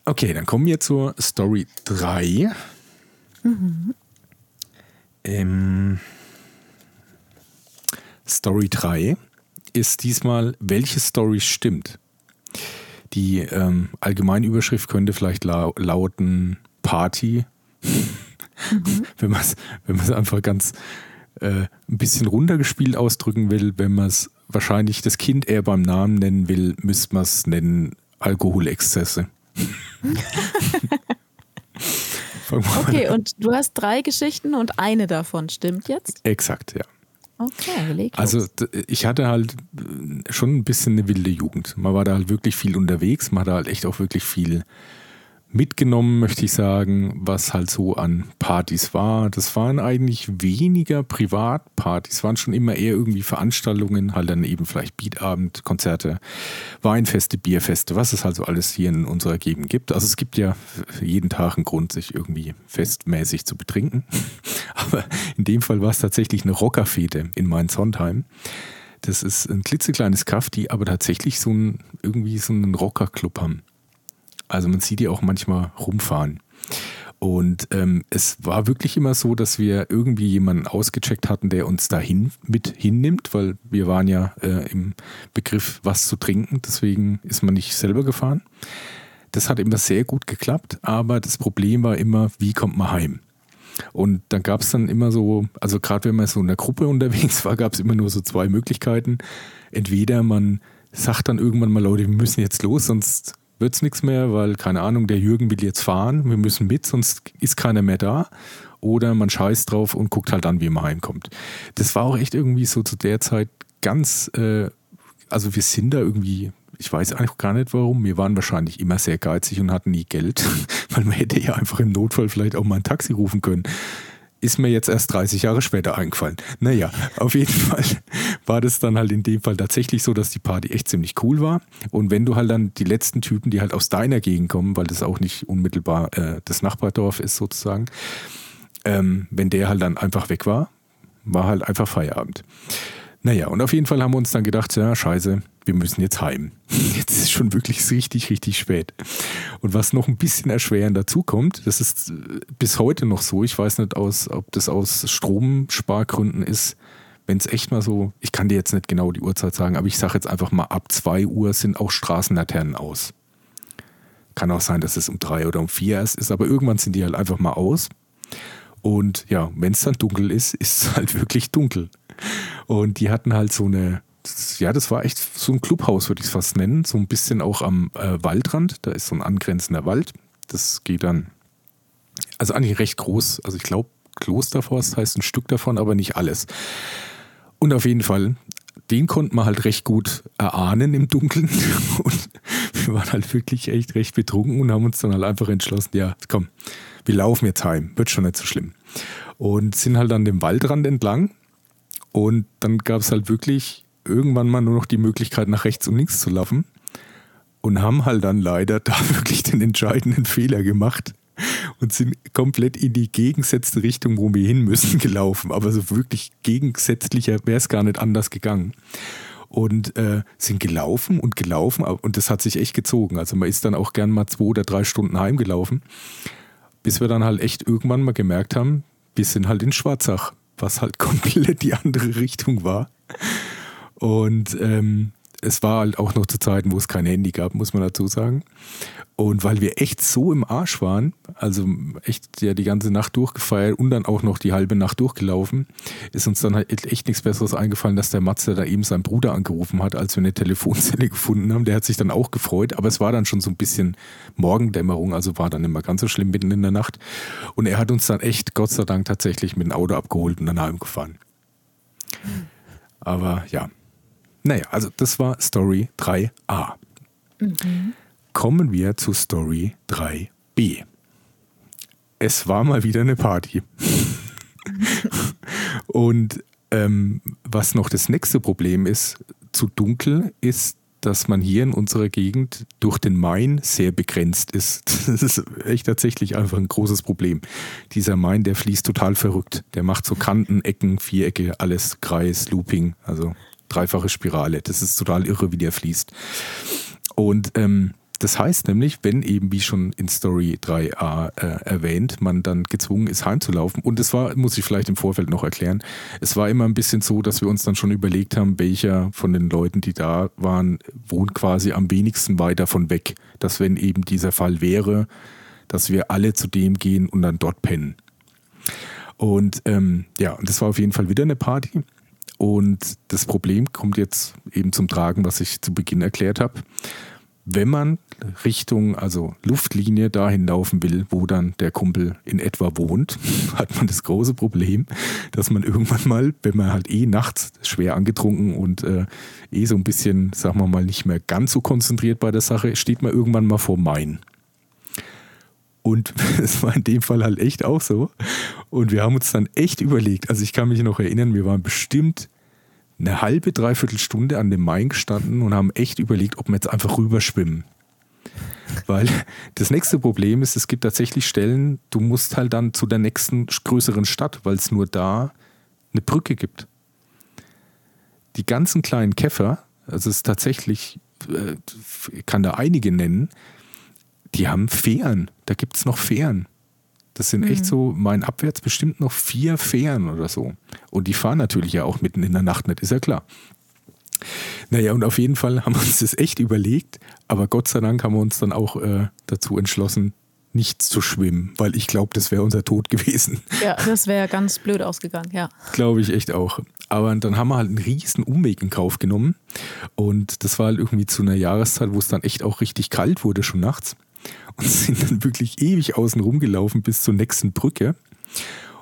Okay, dann kommen wir zur Story 3. Ähm, Story 3 ist diesmal, welche Story stimmt. Die ähm, Allgemeinüberschrift könnte vielleicht lau lauten Party, wenn man es wenn man's einfach ganz äh, ein bisschen runtergespielt ausdrücken will. Wenn man es wahrscheinlich das Kind eher beim Namen nennen will, müsste man es nennen Alkoholexzesse. Okay, und du hast drei Geschichten und eine davon stimmt jetzt? Exakt, ja. Okay, leg los. Also ich hatte halt äh, schon ein bisschen eine wilde Jugend. Man war da halt wirklich viel unterwegs, man hatte halt echt auch wirklich viel mitgenommen, möchte ich sagen, was halt so an Partys war. Das waren eigentlich weniger Privatpartys, waren schon immer eher irgendwie Veranstaltungen, halt dann eben vielleicht Beatabend, Konzerte, Weinfeste, Bierfeste, was es halt so alles hier in unserer Gegend gibt. Also es gibt ja jeden Tag einen Grund, sich irgendwie festmäßig zu betrinken. Aber in dem Fall war es tatsächlich eine Rockerfete in Mainz-Sondheim. Das ist ein klitzekleines Kaff, die aber tatsächlich so ein, irgendwie so einen Rockerclub haben. Also man sieht die auch manchmal rumfahren. Und ähm, es war wirklich immer so, dass wir irgendwie jemanden ausgecheckt hatten, der uns dahin mit hinnimmt, weil wir waren ja äh, im Begriff, was zu trinken. Deswegen ist man nicht selber gefahren. Das hat immer sehr gut geklappt, aber das Problem war immer, wie kommt man heim? Und dann gab es dann immer so, also gerade wenn man so in der Gruppe unterwegs war, gab es immer nur so zwei Möglichkeiten. Entweder man sagt dann irgendwann mal, Leute, wir müssen jetzt los, sonst wird es nichts mehr, weil, keine Ahnung, der Jürgen will jetzt fahren, wir müssen mit, sonst ist keiner mehr da. Oder man scheißt drauf und guckt halt an, wie man heimkommt. Das war auch echt irgendwie so zu der Zeit ganz, äh, also wir sind da irgendwie, ich weiß eigentlich gar nicht warum, wir waren wahrscheinlich immer sehr geizig und hatten nie Geld, weil man hätte ja einfach im Notfall vielleicht auch mal ein Taxi rufen können. Ist mir jetzt erst 30 Jahre später eingefallen. Naja, auf jeden Fall war das dann halt in dem Fall tatsächlich so, dass die Party echt ziemlich cool war. Und wenn du halt dann die letzten Typen, die halt aus deiner Gegend kommen, weil das auch nicht unmittelbar äh, das Nachbardorf ist sozusagen, ähm, wenn der halt dann einfach weg war, war halt einfach Feierabend. Naja, und auf jeden Fall haben wir uns dann gedacht, ja, scheiße, wir müssen jetzt heim. Jetzt ist schon wirklich richtig, richtig spät. Und was noch ein bisschen erschwerend dazu kommt, das ist äh, bis heute noch so, ich weiß nicht, aus, ob das aus Stromspargründen ist, wenn es echt mal so, ich kann dir jetzt nicht genau die Uhrzeit sagen, aber ich sage jetzt einfach mal, ab 2 Uhr sind auch Straßenlaternen aus. Kann auch sein, dass es um drei oder um vier erst ist, aber irgendwann sind die halt einfach mal aus. Und ja, wenn es dann dunkel ist, ist es halt wirklich dunkel. Und die hatten halt so eine, ja, das war echt so ein Clubhaus, würde ich es fast nennen. So ein bisschen auch am äh, Waldrand. Da ist so ein angrenzender Wald. Das geht dann, also eigentlich recht groß. Also ich glaube, Klosterforst heißt ein Stück davon, aber nicht alles. Und auf jeden Fall, den konnte man halt recht gut erahnen im Dunkeln. Und wir waren halt wirklich echt recht betrunken und haben uns dann halt einfach entschlossen, ja, komm, wir laufen jetzt heim, wird schon nicht so schlimm. Und sind halt an dem Waldrand entlang. Und dann gab es halt wirklich irgendwann mal nur noch die Möglichkeit, nach rechts und links zu laufen. Und haben halt dann leider da wirklich den entscheidenden Fehler gemacht und sind komplett in die gegensätzte Richtung, wo wir hin müssen, gelaufen. Aber so wirklich gegensätzlicher wäre es gar nicht anders gegangen. Und äh, sind gelaufen und gelaufen und das hat sich echt gezogen. Also man ist dann auch gern mal zwei oder drei Stunden heimgelaufen, bis wir dann halt echt irgendwann mal gemerkt haben, wir sind halt in Schwarzach, was halt komplett die andere Richtung war. Und ähm, es war halt auch noch zu Zeiten, wo es kein Handy gab, muss man dazu sagen. Und weil wir echt so im Arsch waren, also echt ja die ganze Nacht durchgefeiert und dann auch noch die halbe Nacht durchgelaufen, ist uns dann halt echt nichts Besseres eingefallen, dass der Matze da eben seinen Bruder angerufen hat, als wir eine Telefonzelle gefunden haben. Der hat sich dann auch gefreut, aber es war dann schon so ein bisschen Morgendämmerung, also war dann immer ganz so schlimm mitten in der Nacht. Und er hat uns dann echt, Gott sei Dank, tatsächlich mit dem Auto abgeholt und dann heimgefahren. Aber ja. Naja, also das war Story 3a. Kommen wir zu Story 3b. Es war mal wieder eine Party. Und ähm, was noch das nächste Problem ist, zu dunkel ist, dass man hier in unserer Gegend durch den Main sehr begrenzt ist. Das ist echt tatsächlich einfach ein großes Problem. Dieser Main, der fließt total verrückt. Der macht so Kanten, Ecken, Vierecke, alles Kreis, Looping, also dreifache Spirale. Das ist total irre, wie der fließt. Und ähm, das heißt nämlich, wenn eben, wie schon in Story 3a äh, erwähnt, man dann gezwungen ist, heimzulaufen. Und es war, muss ich vielleicht im Vorfeld noch erklären, es war immer ein bisschen so, dass wir uns dann schon überlegt haben, welcher von den Leuten, die da waren, wohnt quasi am wenigsten weit davon weg. Dass wenn eben dieser Fall wäre, dass wir alle zu dem gehen und dann dort pennen. Und ähm, ja, das war auf jeden Fall wieder eine Party. Und das Problem kommt jetzt eben zum Tragen, was ich zu Beginn erklärt habe wenn man Richtung, also Luftlinie dahin laufen will, wo dann der Kumpel in etwa wohnt, hat man das große Problem, dass man irgendwann mal, wenn man halt eh nachts schwer angetrunken und äh, eh so ein bisschen, sagen wir mal, nicht mehr ganz so konzentriert bei der Sache, steht man irgendwann mal vor Main. Und es war in dem Fall halt echt auch so. Und wir haben uns dann echt überlegt, also ich kann mich noch erinnern, wir waren bestimmt eine halbe, dreiviertel Stunde an dem Main gestanden und haben echt überlegt, ob wir jetzt einfach rüberschwimmen. Weil das nächste Problem ist, es gibt tatsächlich Stellen, du musst halt dann zu der nächsten größeren Stadt, weil es nur da eine Brücke gibt. Die ganzen kleinen Käfer, also es ist tatsächlich, äh, ich kann da einige nennen, die haben Fähren. Da gibt es noch Fähren. Das sind mhm. echt so, mein abwärts bestimmt noch vier Fähren oder so. Und die fahren natürlich ja auch mitten in der Nacht nicht, ist ja klar. Naja, und auf jeden Fall haben wir uns das echt überlegt, aber Gott sei Dank haben wir uns dann auch äh, dazu entschlossen, nichts zu schwimmen, weil ich glaube, das wäre unser Tod gewesen. Ja, das wäre ganz blöd ausgegangen, ja. Glaube ich echt auch. Aber dann haben wir halt einen riesen Umweg in Kauf genommen und das war halt irgendwie zu einer Jahreszeit, wo es dann echt auch richtig kalt wurde, schon nachts und sind dann wirklich ewig außen rumgelaufen bis zur nächsten Brücke.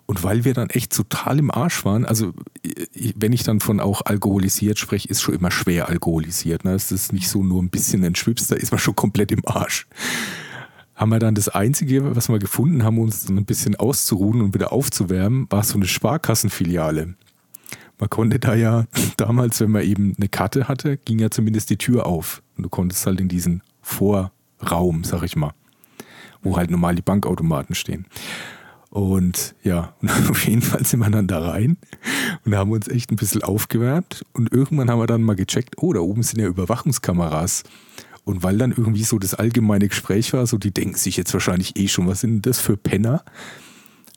Und weil wir dann echt total im Arsch waren, also wenn ich dann von auch alkoholisiert spreche, ist schon immer schwer alkoholisiert. Ne? Es ist nicht so nur ein bisschen ein Schwips, da ist man schon komplett im Arsch. Haben wir dann das Einzige, was wir gefunden haben, uns dann ein bisschen auszuruhen und wieder aufzuwärmen, war so eine Sparkassenfiliale. Man konnte da ja damals, wenn man eben eine Karte hatte, ging ja zumindest die Tür auf. Und du konntest halt in diesen Vorraum, sag ich mal wo halt normal die Bankautomaten stehen. Und ja, und auf jeden Fall sind wir dann da rein und haben uns echt ein bisschen aufgewärmt. Und irgendwann haben wir dann mal gecheckt, oh, da oben sind ja Überwachungskameras. Und weil dann irgendwie so das allgemeine Gespräch war, so die denken sich jetzt wahrscheinlich eh schon, was sind das für Penner?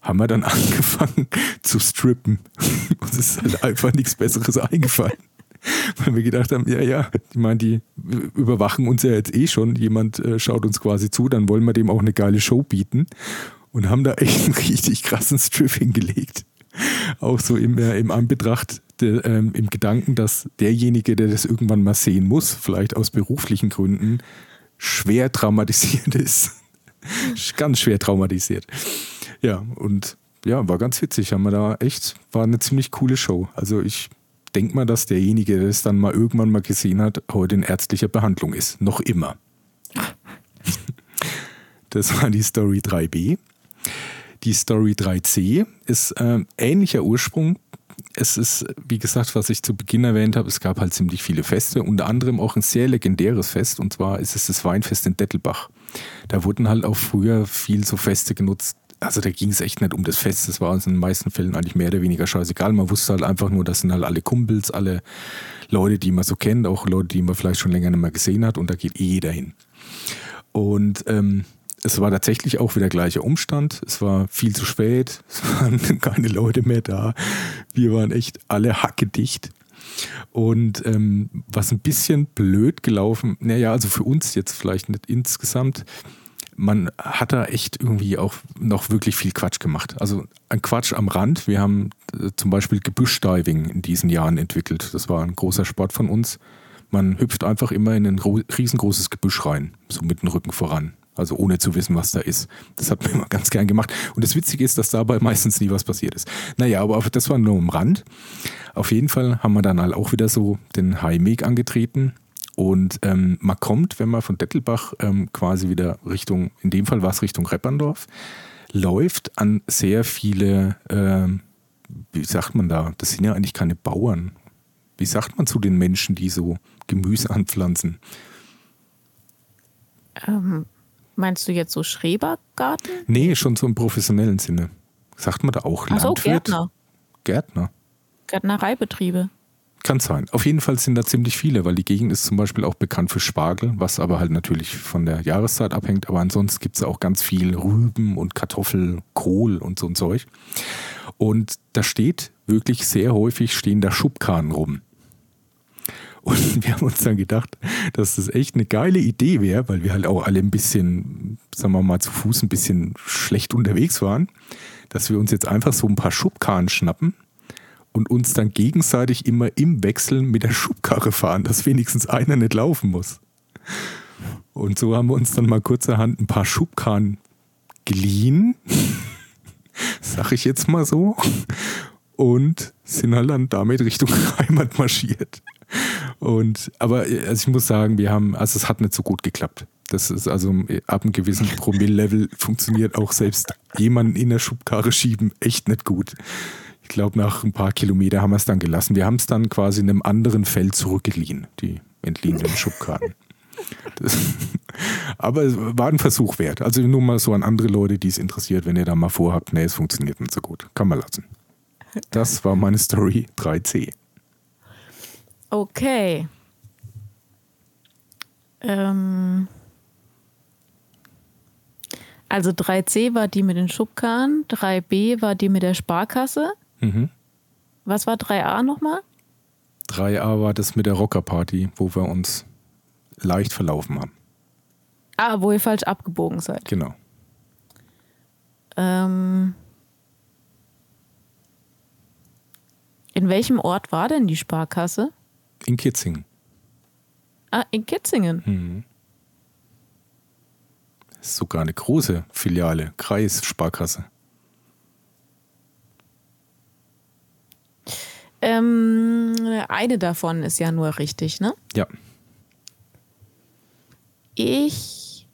Haben wir dann angefangen zu strippen. Uns ist halt einfach nichts Besseres eingefallen. weil wir gedacht haben, ja, ja, ich meine, die überwachen uns ja jetzt eh schon, jemand äh, schaut uns quasi zu, dann wollen wir dem auch eine geile Show bieten und haben da echt einen richtig krassen Strip hingelegt. Auch so im, äh, im Anbetracht, de, ähm, im Gedanken, dass derjenige, der das irgendwann mal sehen muss, vielleicht aus beruflichen Gründen, schwer traumatisiert ist. ganz schwer traumatisiert. Ja, und ja, war ganz witzig. Haben wir da echt, war eine ziemlich coole Show. Also ich denke mal, dass derjenige, der es dann mal irgendwann mal gesehen hat, heute in ärztlicher Behandlung ist. Noch immer. Das war die Story 3b. Die Story 3c ist äh, ähnlicher Ursprung. Es ist, wie gesagt, was ich zu Beginn erwähnt habe, es gab halt ziemlich viele Feste, unter anderem auch ein sehr legendäres Fest, und zwar ist es das Weinfest in Dettelbach. Da wurden halt auch früher viel so Feste genutzt, also da ging es echt nicht um das Fest, das war uns in den meisten Fällen eigentlich mehr oder weniger scheißegal. Man wusste halt einfach nur, das sind halt alle Kumpels, alle Leute, die man so kennt, auch Leute, die man vielleicht schon länger nicht mehr gesehen hat und da geht eh jeder hin. Und ähm, es war tatsächlich auch wieder gleicher Umstand. Es war viel zu spät, es waren keine Leute mehr da. Wir waren echt alle hackedicht. Und ähm, was ein bisschen blöd gelaufen, naja, also für uns jetzt vielleicht nicht insgesamt, man hat da echt irgendwie auch noch wirklich viel Quatsch gemacht. Also ein Quatsch am Rand. Wir haben äh, zum Beispiel Gebüschdiving in diesen Jahren entwickelt. Das war ein großer Sport von uns. Man hüpft einfach immer in ein riesengroßes Gebüsch rein, so mit dem Rücken voran. Also ohne zu wissen, was da ist. Das hat man immer ganz gern gemacht. Und das Witzige ist, dass dabei meistens nie was passiert ist. Naja, aber das war nur am Rand. Auf jeden Fall haben wir dann halt auch wieder so den Meg angetreten und ähm, man kommt, wenn man von Dettelbach ähm, quasi wieder Richtung, in dem Fall war es Richtung Repperndorf, läuft an sehr viele, äh, wie sagt man da? Das sind ja eigentlich keine Bauern. Wie sagt man zu den Menschen, die so Gemüse anpflanzen? Ähm, meinst du jetzt so Schrebergarten? Nee, schon so im professionellen Sinne. Sagt man da auch Ach so, Landwirt? Gärtner. Gärtner. Gärtnereibetriebe. Kann sein. Auf jeden Fall sind da ziemlich viele, weil die Gegend ist zum Beispiel auch bekannt für Spargel, was aber halt natürlich von der Jahreszeit abhängt. Aber ansonsten gibt es auch ganz viel Rüben und Kartoffel, Kohl und so ein Zeug. Und da steht wirklich sehr häufig stehen da Schubkarren rum. Und wir haben uns dann gedacht, dass das echt eine geile Idee wäre, weil wir halt auch alle ein bisschen, sagen wir mal, zu Fuß ein bisschen schlecht unterwegs waren, dass wir uns jetzt einfach so ein paar Schubkarren schnappen und uns dann gegenseitig immer im Wechsel mit der Schubkarre fahren, dass wenigstens einer nicht laufen muss. Und so haben wir uns dann mal kurzerhand ein paar Schubkarren geliehen, sag ich jetzt mal so, und sind halt dann damit Richtung Heimat marschiert. Und aber also ich muss sagen, wir haben, also es hat nicht so gut geklappt. Das ist also ab einem gewissen Promille-Level funktioniert auch selbst jemanden in der Schubkarre schieben echt nicht gut. Ich glaube, nach ein paar Kilometer haben wir es dann gelassen. Wir haben es dann quasi in einem anderen Feld zurückgeliehen, die entliehenen Schubkarren. Das, aber es war ein Versuch wert. Also nur mal so an andere Leute, die es interessiert, wenn ihr da mal vorhabt, nee, es funktioniert nicht so gut. Kann man lassen. Das war meine Story 3C. Okay. Ähm also 3c war die mit den Schubkarren, 3b war die mit der Sparkasse. Mhm. Was war 3a nochmal? 3a war das mit der Rockerparty, wo wir uns leicht verlaufen haben. Ah, wo ihr falsch abgebogen seid. Genau. Ähm in welchem Ort war denn die Sparkasse? In Kitzingen. Ah, in Kitzingen. Mhm. Das ist sogar eine große Filiale, Kreissparkasse. Ähm, eine davon ist ja nur richtig, ne? Ja. Ich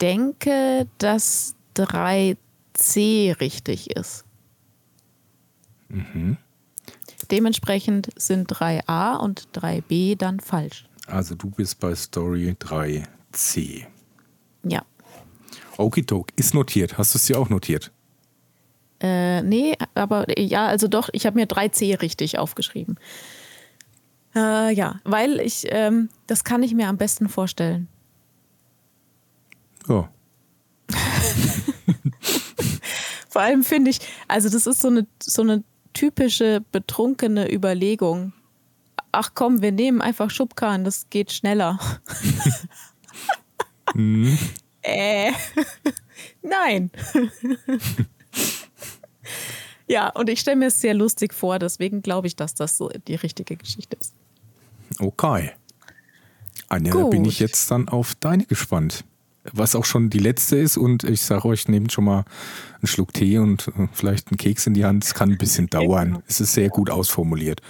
denke, dass 3c richtig ist. Mhm. Dementsprechend sind 3a und 3b dann falsch. Also du bist bei Story 3c. Ja. Okidok, ist notiert. Hast du es dir auch notiert? Äh, nee, aber ja, also doch, ich habe mir 3c richtig aufgeschrieben. Äh, ja, weil ich, ähm, das kann ich mir am besten vorstellen. Ja. Vor allem finde ich, also das ist so eine, so eine typische betrunkene Überlegung. Ach komm, wir nehmen einfach Schubkarren, das geht schneller. Mhm. Äh, nein. ja, und ich stelle mir es sehr lustig vor, deswegen glaube ich, dass das so die richtige Geschichte ist. Okay. Anja, da bin ich jetzt dann auf deine gespannt. Was auch schon die letzte ist und ich sage euch, nehmt schon mal einen Schluck Tee und äh, vielleicht einen Keks in die Hand. Es kann ein bisschen dauern. Es ist sehr gut ausformuliert.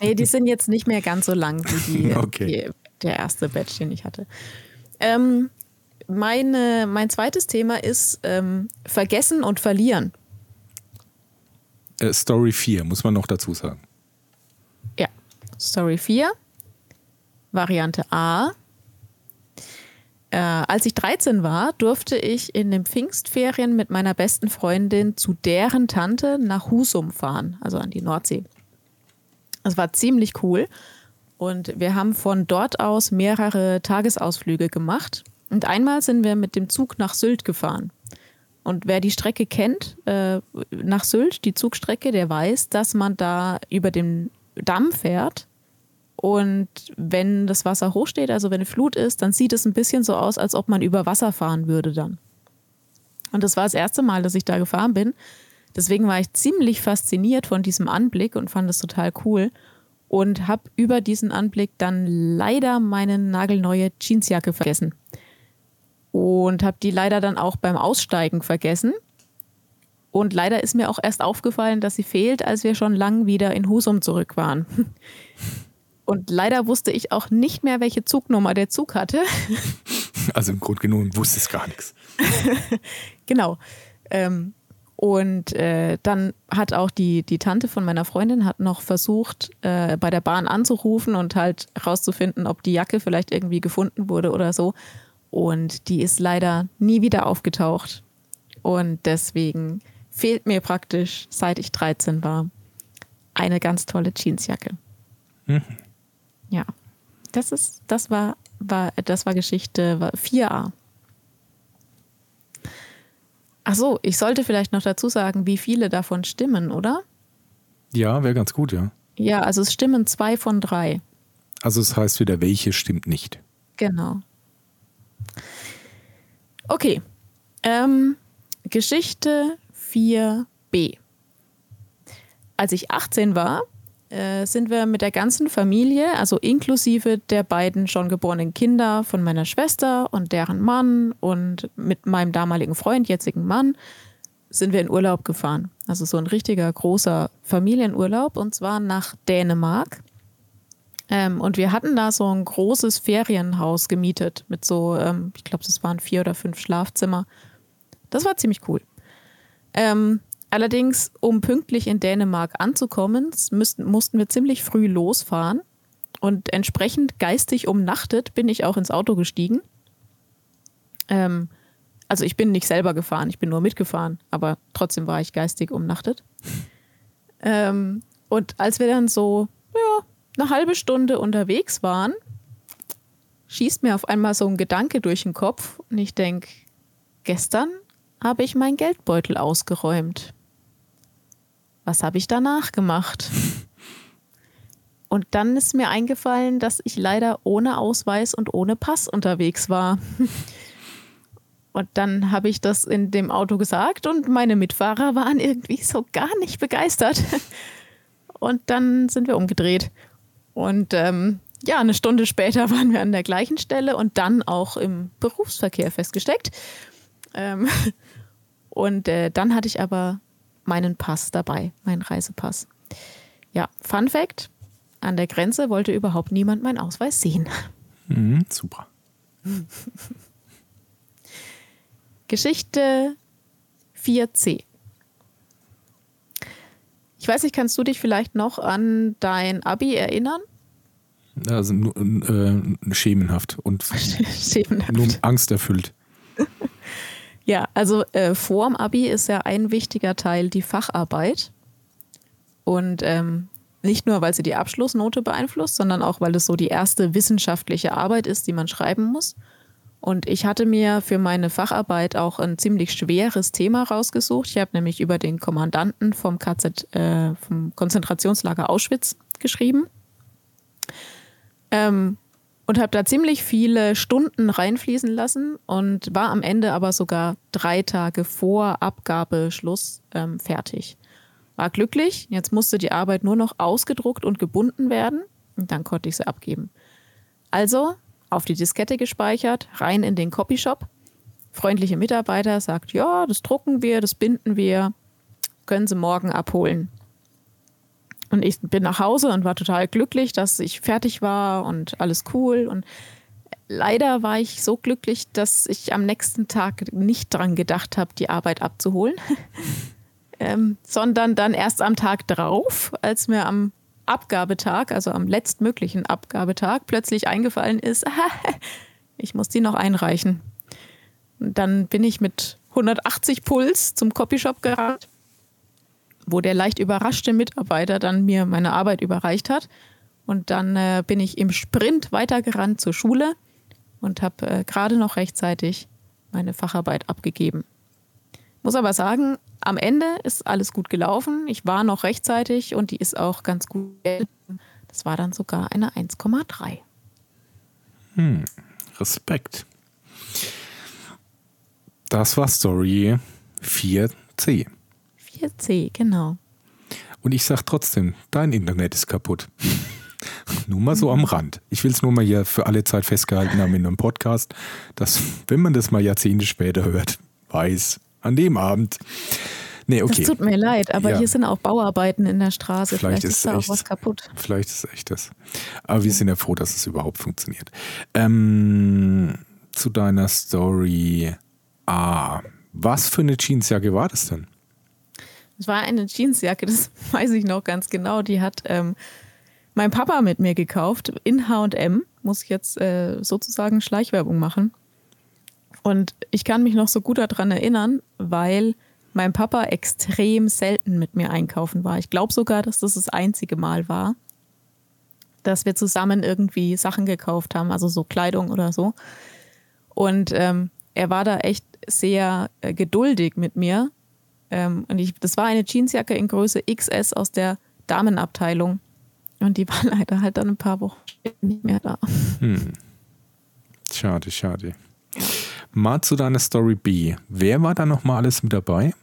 Nee, die sind jetzt nicht mehr ganz so lang wie die, Okay. die, der erste Batch, den ich hatte. Ähm, meine, mein zweites Thema ist ähm, Vergessen und Verlieren. Äh, Story 4, muss man noch dazu sagen. Ja. Story 4. Variante A. Äh, als ich 13 war, durfte ich in den Pfingstferien mit meiner besten Freundin zu deren Tante nach Husum fahren, also an die Nordsee. Das war ziemlich cool. Und wir haben von dort aus mehrere Tagesausflüge gemacht. Und einmal sind wir mit dem Zug nach Sylt gefahren. Und wer die Strecke kennt, äh, nach Sylt, die Zugstrecke, der weiß, dass man da über den Damm fährt. Und wenn das Wasser hochsteht, also wenn eine Flut ist, dann sieht es ein bisschen so aus, als ob man über Wasser fahren würde dann. Und das war das erste Mal, dass ich da gefahren bin. Deswegen war ich ziemlich fasziniert von diesem Anblick und fand es total cool. Und habe über diesen Anblick dann leider meine nagelneue Jeansjacke vergessen. Und habe die leider dann auch beim Aussteigen vergessen. Und leider ist mir auch erst aufgefallen, dass sie fehlt, als wir schon lang wieder in Husum zurück waren. Und leider wusste ich auch nicht mehr, welche Zugnummer der Zug hatte. Also im Grunde genommen wusste es gar nichts. Genau. Ähm, Und äh, dann hat auch die, die Tante von meiner Freundin hat noch versucht, äh, bei der Bahn anzurufen und halt rauszufinden, ob die Jacke vielleicht irgendwie gefunden wurde oder so. Und die ist leider nie wieder aufgetaucht. Und deswegen fehlt mir praktisch, seit ich 13 war, eine ganz tolle Jeansjacke. Mhm. Ja, das ist, das war, war, das war Geschichte war 4a. Ach so, ich sollte vielleicht noch dazu sagen, wie viele davon stimmen, oder? Ja, wäre ganz gut, ja. Ja, also es stimmen zwei von drei. Also es heißt wieder, welche stimmt nicht. Genau. Okay. Ähm, Geschichte 4b. Als ich 18 war, äh, sind wir mit der ganzen Familie, also inklusive der beiden schon geborenen Kinder von meiner Schwester und deren Mann und mit meinem damaligen Freund, jetzigen Mann, sind wir in Urlaub gefahren. Also so ein richtiger großer Familienurlaub und zwar nach Dänemark. Ähm, und wir hatten da so ein großes Ferienhaus gemietet mit so, ähm, ich glaube, das waren vier oder fünf Schlafzimmer. Das war ziemlich cool. Ähm, allerdings, um pünktlich in Dänemark anzukommen, müssten, mussten wir ziemlich früh losfahren. Und entsprechend geistig umnachtet bin ich auch ins Auto gestiegen. Ähm, also ich bin nicht selber gefahren, ich bin nur mitgefahren, aber trotzdem war ich geistig umnachtet. Ähm, und als wir dann so, ja, eine halbe Stunde unterwegs waren, schießt mir auf einmal so ein Gedanke durch den Kopf und ich denke, gestern habe ich meinen Geldbeutel ausgeräumt. Was habe ich danach gemacht? Und dann ist mir eingefallen, dass ich leider ohne Ausweis und ohne Pass unterwegs war. Und dann habe ich das in dem Auto gesagt und meine Mitfahrer waren irgendwie so gar nicht begeistert. Und dann sind wir umgedreht und ähm, ja, eine Stunde später waren wir an der gleichen Stelle und dann auch im Berufsverkehr festgesteckt. Ähm, und äh, dann hatte ich aber meinen Pass dabei, meinen Reisepass. Ja, Fun Fact: An der Grenze wollte überhaupt niemand meinen Ausweis sehen. Mhm, super. Geschichte 4c. Ich weiß nicht, kannst du dich vielleicht noch an dein Abi erinnern? Also äh, schemenhaft und schemenhaft. nur angsterfüllt. Ja, also äh, vor dem Abi ist ja ein wichtiger Teil die Facharbeit. Und ähm, nicht nur, weil sie die Abschlussnote beeinflusst, sondern auch, weil es so die erste wissenschaftliche Arbeit ist, die man schreiben muss. Und ich hatte mir für meine Facharbeit auch ein ziemlich schweres Thema rausgesucht. Ich habe nämlich über den Kommandanten vom KZ, äh, vom Konzentrationslager Auschwitz geschrieben. Ähm, und habe da ziemlich viele Stunden reinfließen lassen und war am Ende aber sogar drei Tage vor Abgabeschluss ähm, fertig. War glücklich, jetzt musste die Arbeit nur noch ausgedruckt und gebunden werden und dann konnte ich sie abgeben. Also auf die Diskette gespeichert, rein in den Copyshop. Freundliche Mitarbeiter sagt, ja, das drucken wir, das binden wir, können Sie morgen abholen. Und ich bin nach Hause und war total glücklich, dass ich fertig war und alles cool. Und leider war ich so glücklich, dass ich am nächsten Tag nicht dran gedacht habe, die Arbeit abzuholen, ähm, sondern dann erst am Tag drauf, als mir am Abgabetag, also am letztmöglichen Abgabetag, plötzlich eingefallen ist, ich muss die noch einreichen. Und dann bin ich mit 180 Puls zum Copyshop gerannt, wo der leicht überraschte Mitarbeiter dann mir meine Arbeit überreicht hat. Und dann äh, bin ich im Sprint weitergerannt zur Schule und habe äh, gerade noch rechtzeitig meine Facharbeit abgegeben. Muss aber sagen, am Ende ist alles gut gelaufen. Ich war noch rechtzeitig und die ist auch ganz gut. Das war dann sogar eine 1,3. Hm, Respekt. Das war Story 4c. 4c, genau. Und ich sage trotzdem, dein Internet ist kaputt. nur mal so am Rand. Ich will es nur mal hier für alle Zeit festgehalten haben in einem Podcast, dass, wenn man das mal Jahrzehnte später hört, weiß, an dem Abend. Nee, okay. Das tut mir leid, aber ja. hier sind auch Bauarbeiten in der Straße. Vielleicht, Vielleicht ist da echt, auch was kaputt. Vielleicht ist echt das. Aber wir sind ja froh, dass es überhaupt funktioniert. Ähm, zu deiner Story A. Was für eine Jeansjacke war das denn? Es war eine Jeansjacke, das weiß ich noch ganz genau. Die hat ähm, mein Papa mit mir gekauft in HM. Muss ich jetzt äh, sozusagen Schleichwerbung machen. Und ich kann mich noch so gut daran erinnern, weil mein Papa extrem selten mit mir einkaufen war. Ich glaube sogar, dass das das einzige Mal war, dass wir zusammen irgendwie Sachen gekauft haben, also so Kleidung oder so. Und ähm, er war da echt sehr äh, geduldig mit mir. Ähm, und ich, das war eine Jeansjacke in Größe XS aus der Damenabteilung. Und die war leider halt dann ein paar Wochen nicht mehr da. Hm. Schade, schade. Mal zu deiner Story B. Wer war da nochmal alles mit dabei?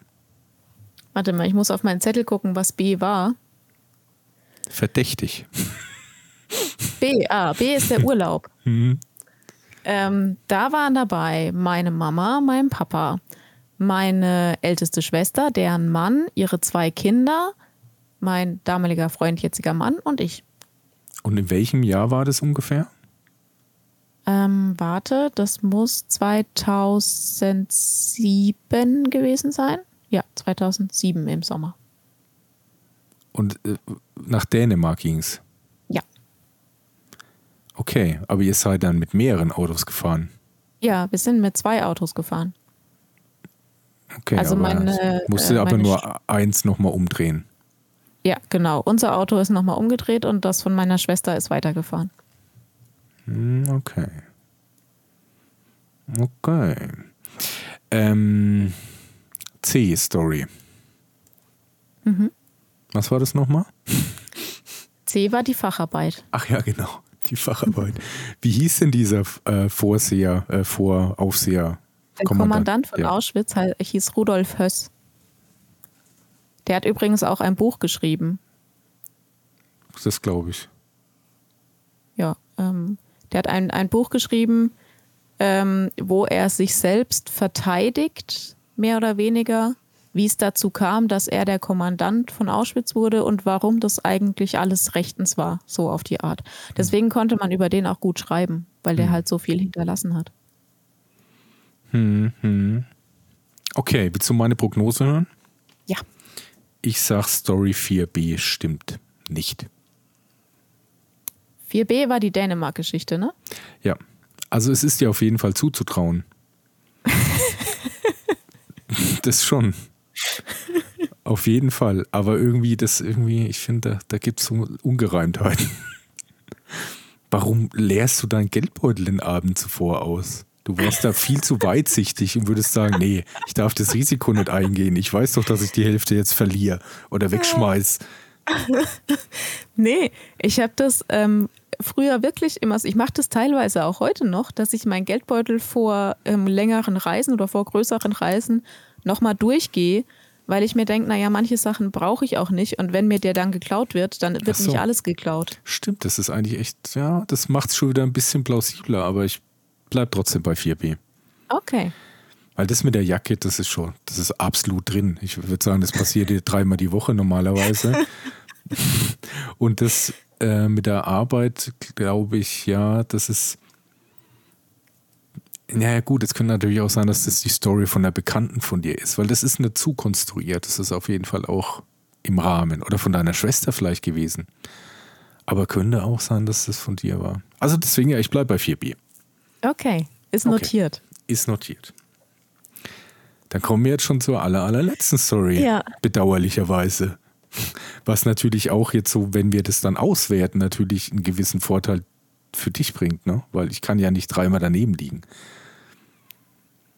Warte mal, ich muss auf meinen Zettel gucken, was B war. Verdächtig. B, ah, B ist der Urlaub. Mhm. Ähm, da waren dabei meine Mama, mein Papa, meine älteste Schwester, deren Mann, ihre zwei Kinder, mein damaliger Freund, jetziger Mann und ich. Und in welchem Jahr war das ungefähr? Ähm, warte, das muss 2007 gewesen sein. Ja, 2007 im Sommer. Und äh, nach Dänemark ging es? Ja. Okay, aber ihr seid dann mit mehreren Autos gefahren? Ja, wir sind mit zwei Autos gefahren. Okay, also aber meine, musste äh, aber nur eins nochmal umdrehen. Ja, genau. Unser Auto ist nochmal umgedreht und das von meiner Schwester ist weitergefahren. Hm, okay. Okay. Ähm, C-Story. Mhm. Was war das nochmal? C war die Facharbeit. Ach ja, genau. Die Facharbeit. Wie hieß denn dieser äh, Vorseher, äh, Voraufseher? Der Kommandant, Kommandant von ja. Auschwitz hieß Rudolf Höss. Der hat übrigens auch ein Buch geschrieben. Das glaube ich. Ja, ähm, der hat ein, ein Buch geschrieben, ähm, wo er sich selbst verteidigt, mehr oder weniger, wie es dazu kam, dass er der Kommandant von Auschwitz wurde und warum das eigentlich alles rechtens war, so auf die Art. Deswegen konnte man über den auch gut schreiben, weil der hm. halt so viel hinterlassen hat. Hm, hm. Okay, willst du meine Prognose hören? Ja. Ich sag Story 4b stimmt nicht. 4b war die Dänemark-Geschichte, ne? Ja. Also es ist dir auf jeden Fall zuzutrauen. das schon. Auf jeden Fall. Aber irgendwie, das irgendwie, ich finde, da, da gibt es so Ungereimtheiten. Warum leerst du deinen Geldbeutel den Abend zuvor aus? Du wärst da viel zu weitsichtig und würdest sagen, nee, ich darf das Risiko nicht eingehen. Ich weiß doch, dass ich die Hälfte jetzt verliere oder wegschmeiß. nee, ich habe das ähm, früher wirklich immer, ich mache das teilweise auch heute noch, dass ich meinen Geldbeutel vor ähm, längeren Reisen oder vor größeren Reisen nochmal durchgehe, weil ich mir denke, naja, manche Sachen brauche ich auch nicht und wenn mir der dann geklaut wird, dann wird so. nicht alles geklaut. Stimmt, das ist eigentlich echt, ja, das macht es schon wieder ein bisschen plausibler, aber ich bleibe trotzdem bei 4B. Okay. Weil das mit der Jacke, das ist schon, das ist absolut drin. Ich würde sagen, das passiert dir dreimal die Woche normalerweise. und das äh, mit der Arbeit, glaube ich, ja, das ist. Naja, gut, es könnte natürlich auch sein, dass das die Story von der Bekannten von dir ist, weil das ist eine zu konstruiert. Das ist auf jeden Fall auch im Rahmen. Oder von deiner Schwester vielleicht gewesen. Aber könnte auch sein, dass das von dir war. Also deswegen, ja, ich bleibe bei 4b. Okay, ist notiert. Okay. Ist notiert. Dann kommen wir jetzt schon zur aller, allerletzten Story. Ja. Bedauerlicherweise. Was natürlich auch jetzt so, wenn wir das dann auswerten, natürlich einen gewissen Vorteil für dich bringt, ne? Weil ich kann ja nicht dreimal daneben liegen.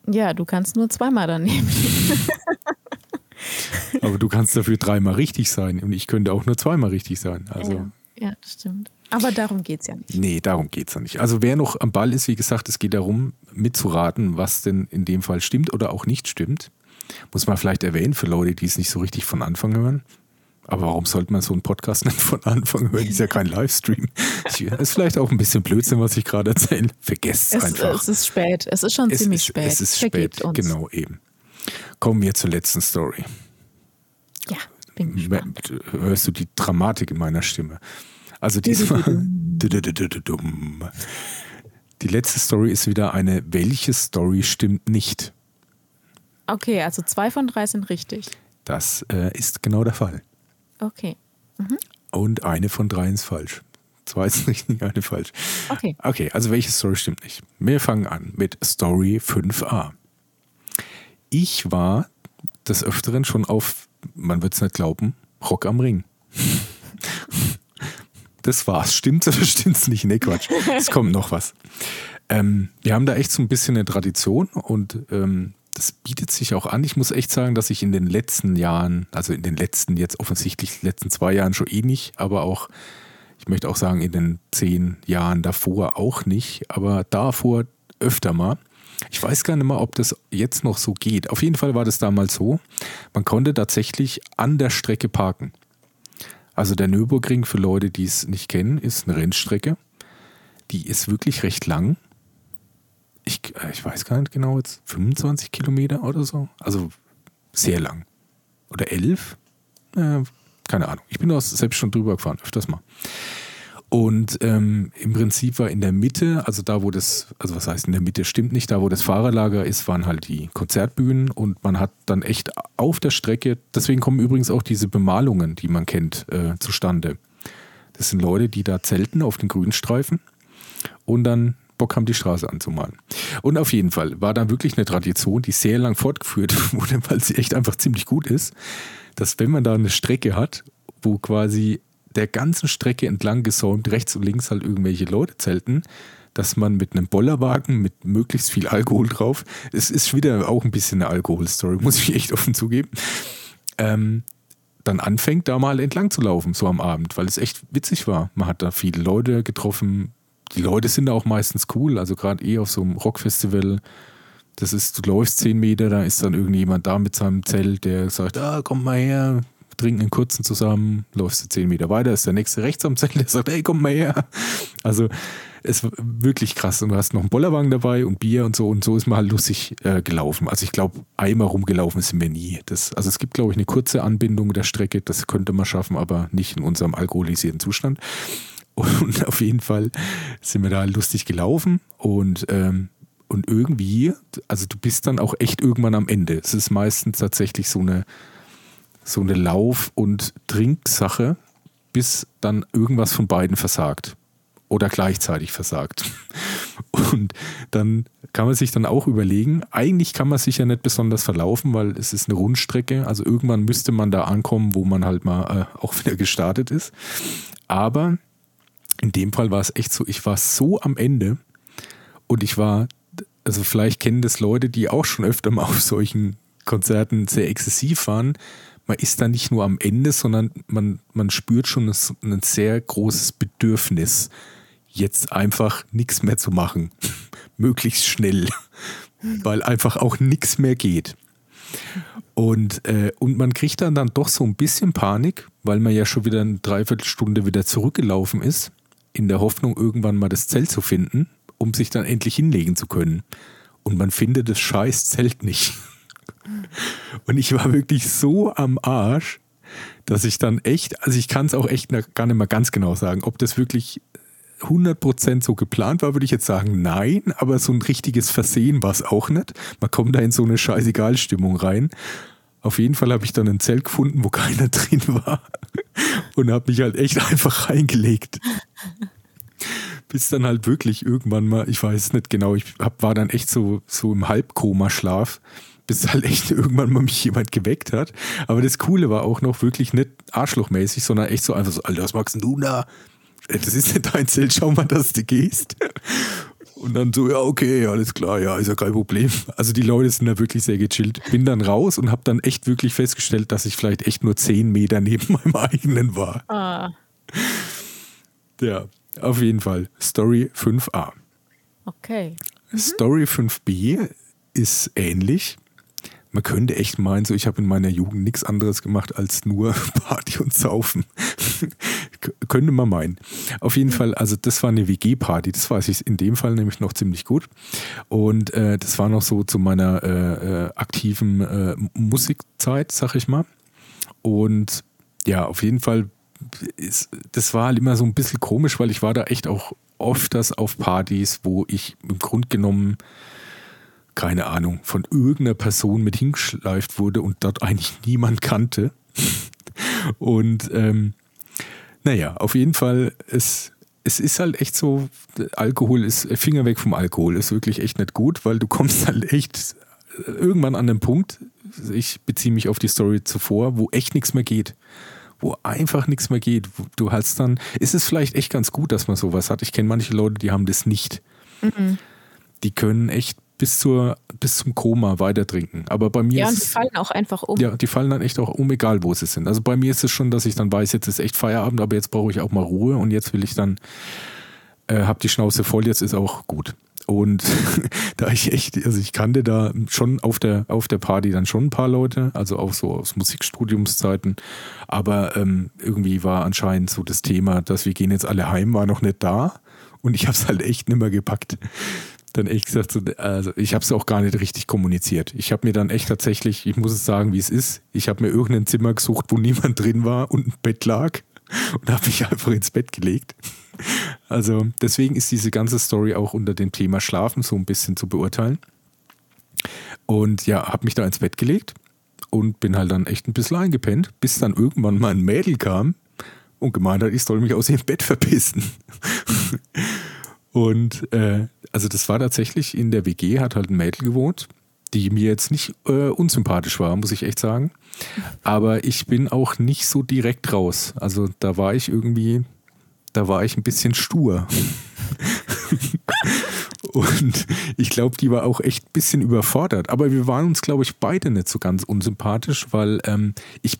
Ja, du kannst nur zweimal daneben liegen. Aber du kannst dafür dreimal richtig sein und ich könnte auch nur zweimal richtig sein. Also. Ja, ja das stimmt. Aber darum geht es ja nicht. Nee, darum geht es ja nicht. Also wer noch am Ball ist, wie gesagt, es geht darum, mitzuraten, was denn in dem Fall stimmt oder auch nicht stimmt. Muss man vielleicht erwähnen für Leute, die es nicht so richtig von Anfang hören. Aber warum sollte man so einen Podcast nicht von Anfang hören? Ist ja kein Livestream. Ist vielleicht auch ein bisschen Blödsinn, was ich gerade erzähle. Vergesst es einfach. Es ist spät. Es ist schon es ziemlich ist, spät. Es ist Vergebt spät, uns. genau eben. Kommen wir zur letzten Story. Ja, bin gespannt. Hörst du die Dramatik in meiner Stimme? Also diesmal. Die letzte Story ist wieder eine, welche Story stimmt nicht? Okay, also zwei von drei sind richtig. Das äh, ist genau der Fall. Okay. Und eine von drei ist falsch. Zwei ist richtig, eine falsch. Okay. Okay, also welche Story stimmt nicht? Wir fangen an mit Story 5a. Ich war des Öfteren schon auf, man wird es nicht glauben, Rock am Ring. Das war's. Stimmt's oder stimmt's nicht? Nee, Quatsch. Es kommt noch was. Ähm, wir haben da echt so ein bisschen eine Tradition und ähm, das bietet sich auch an. Ich muss echt sagen, dass ich in den letzten Jahren, also in den letzten, jetzt offensichtlich letzten zwei Jahren schon eh nicht, aber auch, ich möchte auch sagen, in den zehn Jahren davor auch nicht, aber davor öfter mal. Ich weiß gar nicht mal, ob das jetzt noch so geht. Auf jeden Fall war das damals so. Man konnte tatsächlich an der Strecke parken. Also der Nürburgring, für Leute, die es nicht kennen, ist eine Rennstrecke. Die ist wirklich recht lang. Ich, äh, ich weiß gar nicht genau, jetzt 25 Kilometer oder so. Also sehr lang. Oder 11? Äh, keine Ahnung. Ich bin auch selbst schon drüber gefahren, öfters mal. Und ähm, im Prinzip war in der Mitte, also da, wo das, also was heißt in der Mitte, stimmt nicht, da, wo das Fahrerlager ist, waren halt die Konzertbühnen und man hat dann echt auf der Strecke, deswegen kommen übrigens auch diese Bemalungen, die man kennt, äh, zustande. Das sind Leute, die da zelten auf den Grünstreifen und dann Bock haben, die Straße anzumalen. Und auf jeden Fall war da wirklich eine Tradition, die sehr lang fortgeführt wurde, weil sie echt einfach ziemlich gut ist, dass wenn man da eine Strecke hat, wo quasi der ganzen Strecke entlang gesäumt, rechts und links halt irgendwelche Leute zelten, dass man mit einem Bollerwagen mit möglichst viel Alkohol drauf, es ist wieder auch ein bisschen eine Alkoholstory, muss ich echt offen zugeben, ähm, dann anfängt, da mal entlang zu laufen, so am Abend, weil es echt witzig war. Man hat da viele Leute getroffen. Die Leute sind da auch meistens cool, also gerade eh auf so einem Rockfestival. Das ist, du läufst zehn Meter, da ist dann irgendjemand da mit seinem Zelt, der sagt, ah, komm mal her, trinken einen kurzen zusammen, läufst du zehn Meter weiter, ist der nächste rechts am Zelt, der sagt, hey, komm mal her. Also es war wirklich krass. Und du hast noch einen Bollerwagen dabei und Bier und so. Und so ist man halt lustig äh, gelaufen. Also ich glaube, einmal rumgelaufen sind wir nie. Das, also es gibt, glaube ich, eine kurze Anbindung der Strecke. Das könnte man schaffen, aber nicht in unserem alkoholisierten Zustand. Und auf jeden Fall sind wir da lustig gelaufen. Und, ähm, und irgendwie, also du bist dann auch echt irgendwann am Ende. Es ist meistens tatsächlich so eine so eine Lauf- und Trinksache, bis dann irgendwas von beiden versagt oder gleichzeitig versagt. Und dann kann man sich dann auch überlegen, eigentlich kann man sich ja nicht besonders verlaufen, weil es ist eine Rundstrecke. Also irgendwann müsste man da ankommen, wo man halt mal äh, auch wieder gestartet ist. Aber in dem Fall war es echt so, ich war so am Ende und ich war, also vielleicht kennen das Leute, die auch schon öfter mal auf solchen Konzerten sehr exzessiv waren man ist da nicht nur am Ende, sondern man, man spürt schon ein, sehr großes Bedürfnis, jetzt einfach nichts mehr zu machen. Möglichst schnell, weil einfach auch nichts mehr geht. Und, äh, und man kriegt dann, dann doch so ein bisschen Panik, weil man ja schon wieder eine Dreiviertelstunde wieder zurückgelaufen ist, in der Hoffnung, irgendwann mal das Zelt zu finden, um sich dann endlich hinlegen zu können. Und man findet das scheiß Zelt nicht. Und ich war wirklich so am Arsch, dass ich dann echt, also ich kann es auch echt gar nicht mal ganz genau sagen, ob das wirklich 100% so geplant war, würde ich jetzt sagen, nein, aber so ein richtiges Versehen war es auch nicht. Man kommt da in so eine Scheißegal-Stimmung rein. Auf jeden Fall habe ich dann ein Zelt gefunden, wo keiner drin war und habe mich halt echt einfach reingelegt. Bis dann halt wirklich irgendwann mal, ich weiß nicht genau, ich hab, war dann echt so, so im Halbkoma-Schlaf bis halt echt irgendwann mal mich jemand geweckt hat. Aber das Coole war auch noch wirklich nicht arschlochmäßig, sondern echt so einfach so, Alter, was magst du da? Das ist nicht dein Zelt, schau mal, dass du gehst. Und dann so, ja, okay, alles klar, ja, ist ja kein Problem. Also die Leute sind da wirklich sehr gechillt. Bin dann raus und habe dann echt wirklich festgestellt, dass ich vielleicht echt nur 10 Meter neben meinem eigenen war. Ah. Ja, auf jeden Fall. Story 5a. Okay. Mhm. Story 5b ist ähnlich man könnte echt meinen, so ich habe in meiner Jugend nichts anderes gemacht als nur Party und Saufen. könnte man meinen. Auf jeden Fall, also das war eine WG-Party, das weiß ich in dem Fall nämlich noch ziemlich gut. Und äh, das war noch so zu meiner äh, äh, aktiven äh, Musikzeit, sag ich mal. Und ja, auf jeden Fall, ist, das war halt immer so ein bisschen komisch, weil ich war da echt auch öfters auf Partys, wo ich im Grunde genommen keine Ahnung, von irgendeiner Person mit hingeschleift wurde und dort eigentlich niemand kannte. und ähm, naja, auf jeden Fall, es, es ist halt echt so, Alkohol ist, Finger weg vom Alkohol ist wirklich echt nicht gut, weil du kommst halt echt irgendwann an den Punkt, ich beziehe mich auf die Story zuvor, wo echt nichts mehr geht. Wo einfach nichts mehr geht. Du hast dann, ist es vielleicht echt ganz gut, dass man sowas hat. Ich kenne manche Leute, die haben das nicht. Mhm. Die können echt bis, zur, bis zum Koma weiter trinken. Aber bei mir ja, und die fallen auch einfach um. Ja, die fallen dann echt auch um, egal wo sie sind. Also bei mir ist es schon, dass ich dann weiß, jetzt ist echt Feierabend, aber jetzt brauche ich auch mal Ruhe und jetzt will ich dann, äh, hab die Schnauze voll, jetzt ist auch gut. Und da ich echt, also ich kannte da schon auf der, auf der Party dann schon ein paar Leute, also auch so aus Musikstudiumszeiten. Aber ähm, irgendwie war anscheinend so das Thema, dass wir gehen jetzt alle heim, war noch nicht da. Und ich habe es halt echt nicht mehr gepackt. Dann echt gesagt, so, also ich habe es auch gar nicht richtig kommuniziert. Ich habe mir dann echt tatsächlich, ich muss es sagen, wie es ist, ich habe mir irgendein Zimmer gesucht, wo niemand drin war und ein Bett lag und habe mich einfach ins Bett gelegt. Also deswegen ist diese ganze Story auch unter dem Thema Schlafen so ein bisschen zu beurteilen. Und ja, habe mich da ins Bett gelegt und bin halt dann echt ein bisschen eingepennt, bis dann irgendwann mal ein Mädel kam und gemeint hat, ich soll mich aus ihrem Bett verpissen. und äh, also das war tatsächlich in der WG, hat halt ein Mädel gewohnt, die mir jetzt nicht äh, unsympathisch war, muss ich echt sagen. Aber ich bin auch nicht so direkt raus. Also da war ich irgendwie, da war ich ein bisschen stur. Und ich glaube, die war auch echt ein bisschen überfordert. Aber wir waren uns, glaube ich, beide nicht so ganz unsympathisch, weil ähm, ich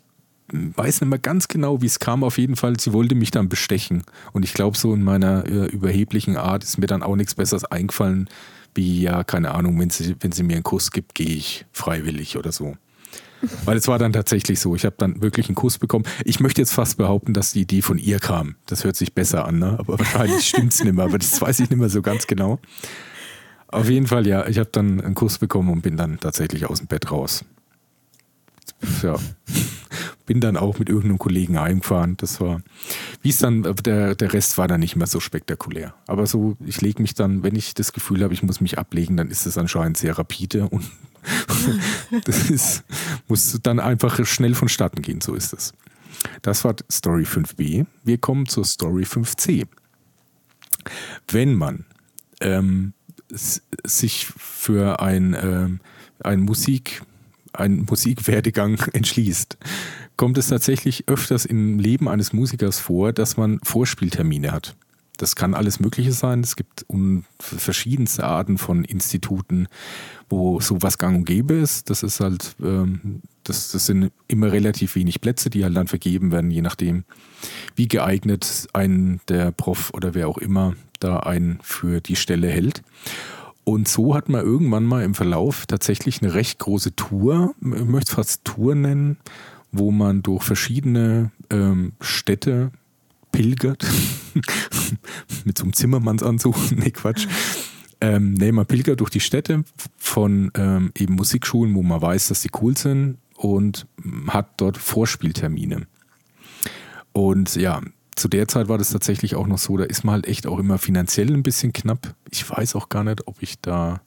weiß nicht mehr ganz genau, wie es kam. Auf jeden Fall, sie wollte mich dann bestechen. Und ich glaube, so in meiner äh, überheblichen Art ist mir dann auch nichts Besseres eingefallen, wie, ja, keine Ahnung, wenn sie, wenn sie mir einen Kuss gibt, gehe ich freiwillig oder so. Weil es war dann tatsächlich so. Ich habe dann wirklich einen Kuss bekommen. Ich möchte jetzt fast behaupten, dass die Idee von ihr kam. Das hört sich besser an, ne? aber wahrscheinlich stimmt es nicht mehr. Aber das weiß ich nicht mehr so ganz genau. Auf jeden Fall, ja. Ich habe dann einen Kuss bekommen und bin dann tatsächlich aus dem Bett raus. Ja. Bin dann auch mit irgendeinem Kollegen heimgefahren. Das war, wie es dann, der, der Rest war dann nicht mehr so spektakulär. Aber so, ich lege mich dann, wenn ich das Gefühl habe, ich muss mich ablegen, dann ist es anscheinend sehr rapide und das ist, muss dann einfach schnell vonstatten gehen, so ist es. Das war Story 5b. Wir kommen zur Story 5c. Wenn man ähm, sich für ein, ähm, ein Musik, einen Musikwerdegang entschließt, kommt es tatsächlich öfters im Leben eines Musikers vor, dass man Vorspieltermine hat. Das kann alles Mögliche sein. Es gibt verschiedenste Arten von Instituten, wo sowas gang und gäbe ist. Das ist halt, ähm, das, das sind immer relativ wenig Plätze, die halt dann vergeben werden, je nachdem, wie geeignet ein der Prof oder wer auch immer da einen für die Stelle hält. Und so hat man irgendwann mal im Verlauf tatsächlich eine recht große Tour, ich möchte es fast Tour nennen, wo man durch verschiedene ähm, Städte pilgert. Mit so einem Zimmermannsanzug. nee, Quatsch. Ähm, nee, man pilgert durch die Städte von ähm, eben Musikschulen, wo man weiß, dass sie cool sind und hat dort Vorspieltermine. Und ja, zu der Zeit war das tatsächlich auch noch so, da ist man halt echt auch immer finanziell ein bisschen knapp. Ich weiß auch gar nicht, ob ich da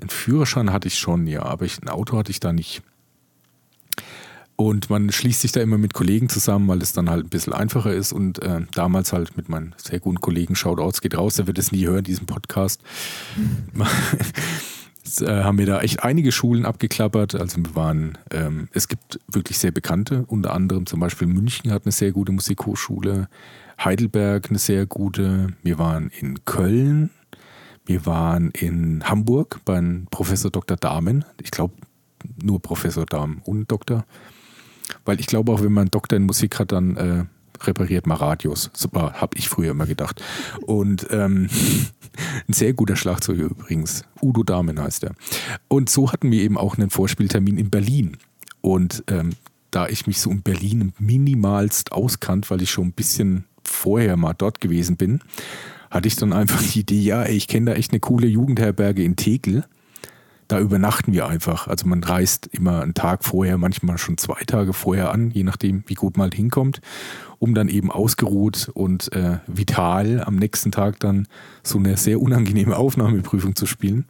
einen Führerschein hatte ich schon, ja, aber ich, ein Auto hatte ich da nicht. Und man schließt sich da immer mit Kollegen zusammen, weil es dann halt ein bisschen einfacher ist. Und äh, damals halt mit meinen sehr guten Kollegen, Shoutouts geht raus, der wird es nie hören, diesen Podcast. Mhm. äh, haben wir da echt einige Schulen abgeklappert. Also wir waren, ähm, es gibt wirklich sehr bekannte, unter anderem zum Beispiel München hat eine sehr gute Musikhochschule, Heidelberg eine sehr gute. Wir waren in Köln, wir waren in Hamburg beim Professor Dr. Dahmen. Ich glaube, nur Professor Dahmen und Doktor. Weil ich glaube, auch wenn man einen Doktor in Musik hat, dann äh, repariert man Radios. Super, habe ich früher immer gedacht. Und ähm, ein sehr guter Schlagzeuger übrigens. Udo Dahmen heißt er. Und so hatten wir eben auch einen Vorspieltermin in Berlin. Und ähm, da ich mich so in Berlin minimalst auskannt, weil ich schon ein bisschen vorher mal dort gewesen bin, hatte ich dann einfach die Idee, ja, ich kenne da echt eine coole Jugendherberge in Tegel da übernachten wir einfach. Also man reist immer einen Tag vorher, manchmal schon zwei Tage vorher an, je nachdem, wie gut man halt hinkommt, um dann eben ausgeruht und äh, vital am nächsten Tag dann so eine sehr unangenehme Aufnahmeprüfung zu spielen.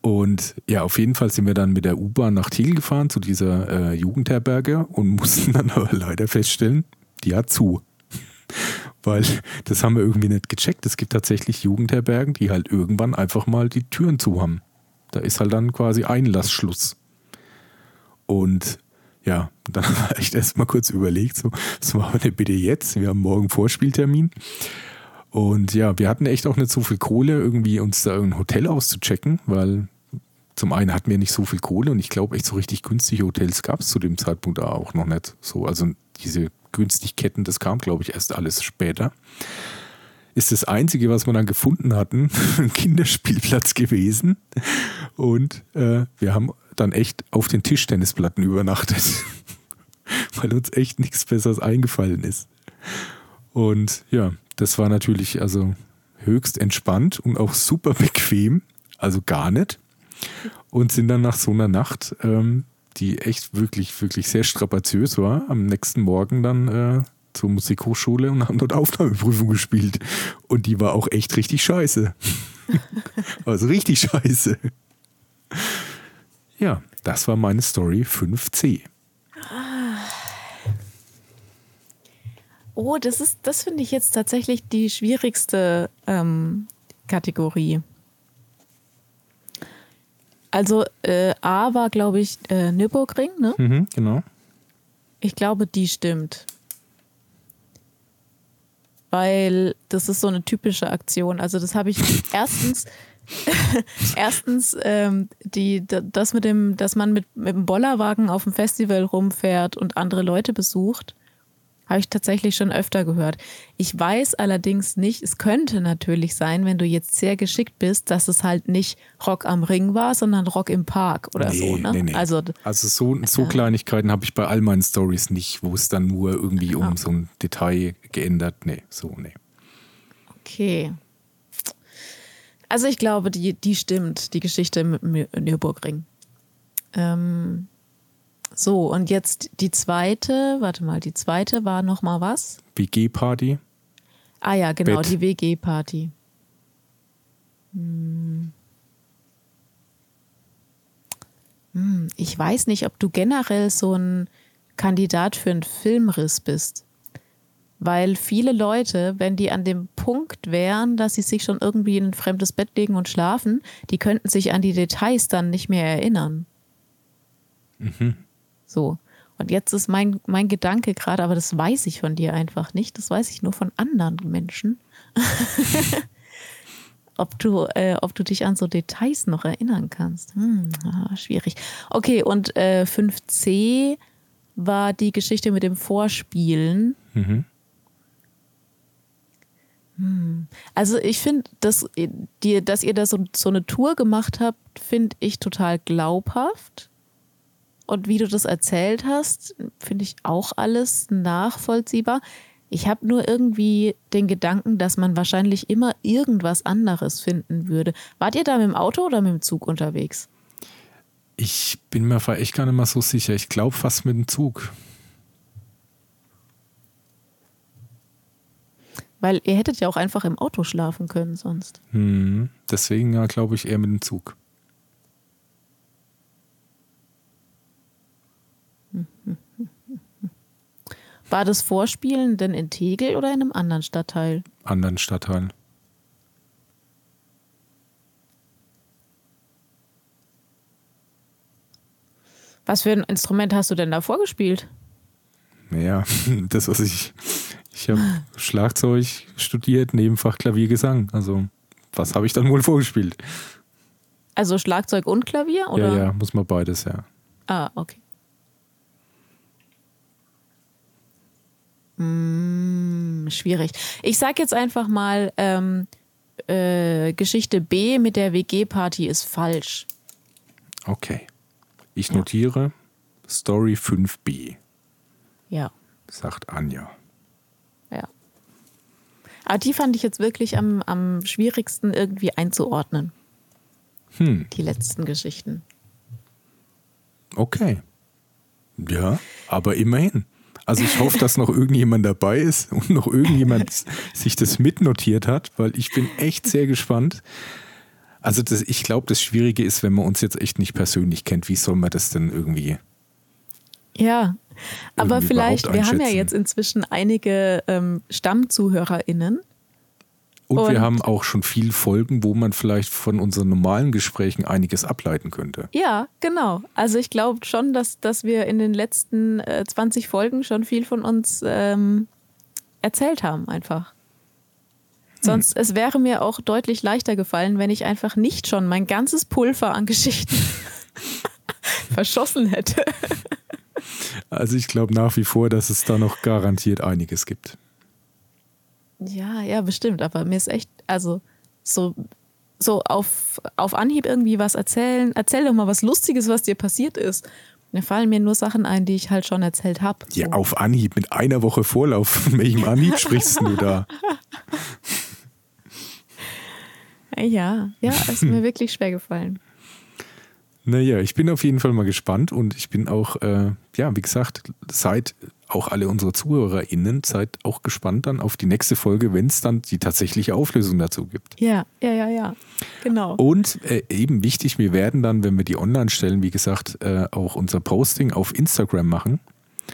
Und ja, auf jeden Fall sind wir dann mit der U-Bahn nach Thiel gefahren zu dieser äh, Jugendherberge und mussten dann aber leider feststellen, die hat zu. Weil das haben wir irgendwie nicht gecheckt. Es gibt tatsächlich Jugendherbergen, die halt irgendwann einfach mal die Türen zu haben. Da ist halt dann quasi Einlassschluss. Und ja, dann haben wir echt erstmal kurz überlegt, so, was machen wir denn bitte jetzt? Wir haben morgen Vorspieltermin. Und ja, wir hatten echt auch nicht so viel Kohle, irgendwie uns da ein Hotel auszuchecken, weil zum einen hatten wir nicht so viel Kohle und ich glaube, echt so richtig günstige Hotels gab es zu dem Zeitpunkt auch noch nicht. So, also diese günstig das kam, glaube ich, erst alles später. Ist das Einzige, was wir dann gefunden hatten, ein Kinderspielplatz gewesen. Und äh, wir haben dann echt auf den Tischtennisplatten übernachtet, weil uns echt nichts Besseres eingefallen ist. Und ja, das war natürlich also höchst entspannt und auch super bequem, also gar nicht. Und sind dann nach so einer Nacht, ähm, die echt wirklich, wirklich sehr strapaziös war, am nächsten Morgen dann äh, zur Musikhochschule und haben dort Aufnahmeprüfung gespielt. Und die war auch echt richtig scheiße. also richtig scheiße. Ja, das war meine Story 5c. Oh, das ist, das finde ich jetzt tatsächlich die schwierigste ähm, Kategorie. Also äh, A war, glaube ich, äh, Nürburgring, ne? Mhm, genau. Ich glaube, die stimmt. Weil das ist so eine typische Aktion. Also das habe ich erstens, erstens ähm, die, das mit dem, dass man mit, mit dem Bollerwagen auf dem Festival rumfährt und andere Leute besucht habe ich tatsächlich schon öfter gehört. Ich weiß allerdings nicht, es könnte natürlich sein, wenn du jetzt sehr geschickt bist, dass es halt nicht Rock am Ring war, sondern Rock im Park oder nee, so. Ne? Nee, nee. Also, also so, so äh, Kleinigkeiten habe ich bei all meinen Stories nicht, wo es dann nur irgendwie um so ein Detail geändert. Nee, so, nee. Okay. Also ich glaube, die, die stimmt, die Geschichte mit dem Nürburgring. Ähm, so, und jetzt die zweite, warte mal, die zweite war nochmal was? WG-Party. Ah ja, genau, Bett. die WG-Party. Hm. Hm, ich weiß nicht, ob du generell so ein Kandidat für einen Filmriss bist. Weil viele Leute, wenn die an dem Punkt wären, dass sie sich schon irgendwie in ein fremdes Bett legen und schlafen, die könnten sich an die Details dann nicht mehr erinnern. Mhm. So. Und jetzt ist mein, mein Gedanke gerade, aber das weiß ich von dir einfach nicht. Das weiß ich nur von anderen Menschen. ob, du, äh, ob du dich an so Details noch erinnern kannst. Hm, ah, schwierig. Okay, und äh, 5c war die Geschichte mit dem Vorspielen. Mhm. Hm. Also ich finde, dass, dass ihr da so, so eine Tour gemacht habt, finde ich total glaubhaft. Und wie du das erzählt hast, finde ich auch alles nachvollziehbar. Ich habe nur irgendwie den Gedanken, dass man wahrscheinlich immer irgendwas anderes finden würde. Wart ihr da mit dem Auto oder mit dem Zug unterwegs? Ich bin mir echt gar nicht mal so sicher. Ich glaube fast mit dem Zug. Weil ihr hättet ja auch einfach im Auto schlafen können sonst. Hm, deswegen ja, glaube ich, eher mit dem Zug. War das Vorspielen denn in Tegel oder in einem anderen Stadtteil? Anderen Stadtteil. Was für ein Instrument hast du denn da vorgespielt? Naja, das, was ich. Ich habe Schlagzeug studiert, Nebenfach Klavier, Gesang. Also, was habe ich dann wohl vorgespielt? Also Schlagzeug und Klavier? Oder? Ja, ja, muss man beides, ja. Ah, okay. Hm, schwierig. Ich sag jetzt einfach mal, ähm, äh, Geschichte B mit der WG-Party ist falsch. Okay. Ich notiere ja. Story 5b. Ja. Sagt Anja. Ja. Aber die fand ich jetzt wirklich am, am schwierigsten irgendwie einzuordnen. Hm. Die letzten Geschichten. Okay. Ja, aber immerhin. Also ich hoffe, dass noch irgendjemand dabei ist und noch irgendjemand sich das mitnotiert hat, weil ich bin echt sehr gespannt. Also das, ich glaube, das Schwierige ist, wenn man uns jetzt echt nicht persönlich kennt, wie soll man das denn irgendwie? Ja, aber vielleicht, wir haben ja jetzt inzwischen einige ähm, StammzuhörerInnen. Und, Und- wir haben auch schon viel Folgen, wo man vielleicht von unseren normalen Gesprächen einiges ableiten könnte. Ja, genau. Also ich glaube schon, dass, dass wir in den letzten äh, 20 Folgen schon viel von uns ähm, erzählt haben, einfach. Sonst, es wäre mir auch deutlich leichter gefallen, wenn ich einfach nicht schon mein ganzes Pulver an Geschichten verschossen hätte. Also ich glaube nach wie vor, dass es da noch garantiert einiges gibt. Ja, ja, bestimmt. Aber mir ist echt, also so, so auf, auf Anhieb irgendwie was erzählen. Erzähl doch mal was Lustiges, was dir passiert ist. Da fallen mir nur Sachen ein, die ich halt schon erzählt habe. Ja, auf Anhieb, mit einer Woche Vorlauf. Von welchem Anhieb sprichst du da? Ja, ja, ist mir wirklich schwer gefallen. Naja, ich bin auf jeden Fall mal gespannt und ich bin auch, äh, ja, wie gesagt, seid auch alle unsere ZuhörerInnen, seid auch gespannt dann auf die nächste Folge, wenn es dann die tatsächliche Auflösung dazu gibt. Ja, ja, ja, ja. Genau. Und äh, eben wichtig, wir werden dann, wenn wir die online stellen, wie gesagt, äh, auch unser Posting auf Instagram machen.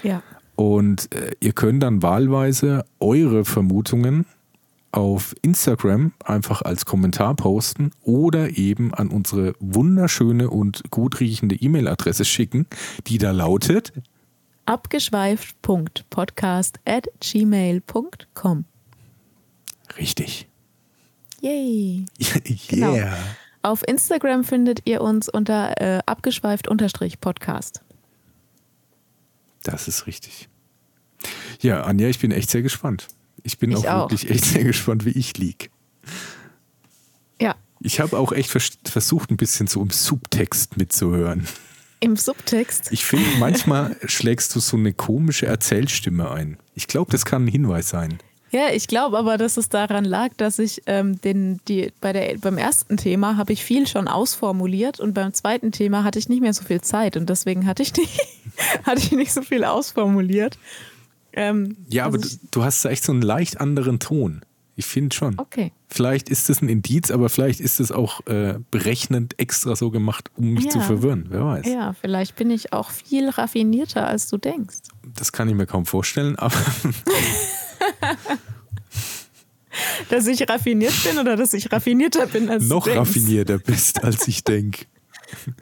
Ja. Und äh, ihr könnt dann wahlweise eure Vermutungen auf Instagram einfach als Kommentar posten oder eben an unsere wunderschöne und gut riechende E-Mail-Adresse schicken, die da lautet Abgeschweift.podcast at gmail.com. richtig. Yay. yeah. Genau. Auf Instagram findet ihr uns unter äh, abgeschweift-podcast. Das ist richtig. Ja, Anja, ich bin echt sehr gespannt. Ich bin Ich auch, auch. wirklich echt sehr gespannt, wie ich lieg. Ja, Ich habe auch echt vers versucht, ein bisschen so im Subtext mitzuhören. im Subtext. Ich finde, manchmal schlägst du so eine komische Erzählstimme ein. Ich glaube, das kann ein Hinweis sein. Ja, ich glaube aber, dass es daran lag, dass ich ähm, den, die, bei der, beim ersten Thema habe ich viel schon ausformuliert und beim zweiten Thema hatte ich nicht mehr so viel Zeit und deswegen hatte ich nicht, hatte ich nicht so viel ausformuliert. Ähm, Ja, aber du, du hast da echt so einen leicht anderen Ton. Ich finde schon. okay. Vielleicht ist das ein Indiz, aber vielleicht ist es auch äh, berechnend extra so gemacht, um mich zu Ja. verwirren. Wer weiß. Ja, vielleicht bin ich auch viel raffinierter, als du denkst. Das kann ich mir kaum vorstellen, aber Dass ich raffiniert bin oder dass ich raffinierter bin als noch du denkst. raffinierter bist, als ich denke.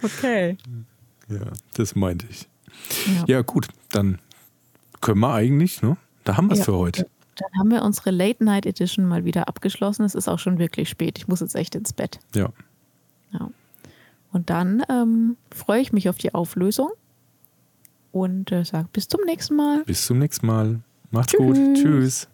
Okay. Ja, das meinte ich. Ja. Ja, gut, dann können wir eigentlich, ne? Da haben wir es Ja. für heute. Dann haben wir unsere Late Night Edition mal wieder abgeschlossen. Es ist auch schon wirklich spät. Ich muss jetzt echt ins Bett. Ja. Ja. Und dann ähm, freue ich mich auf die Auflösung und äh, sage bis zum nächsten Mal. Bis zum nächsten Mal. Macht's gut. Tschüss. Tschüss.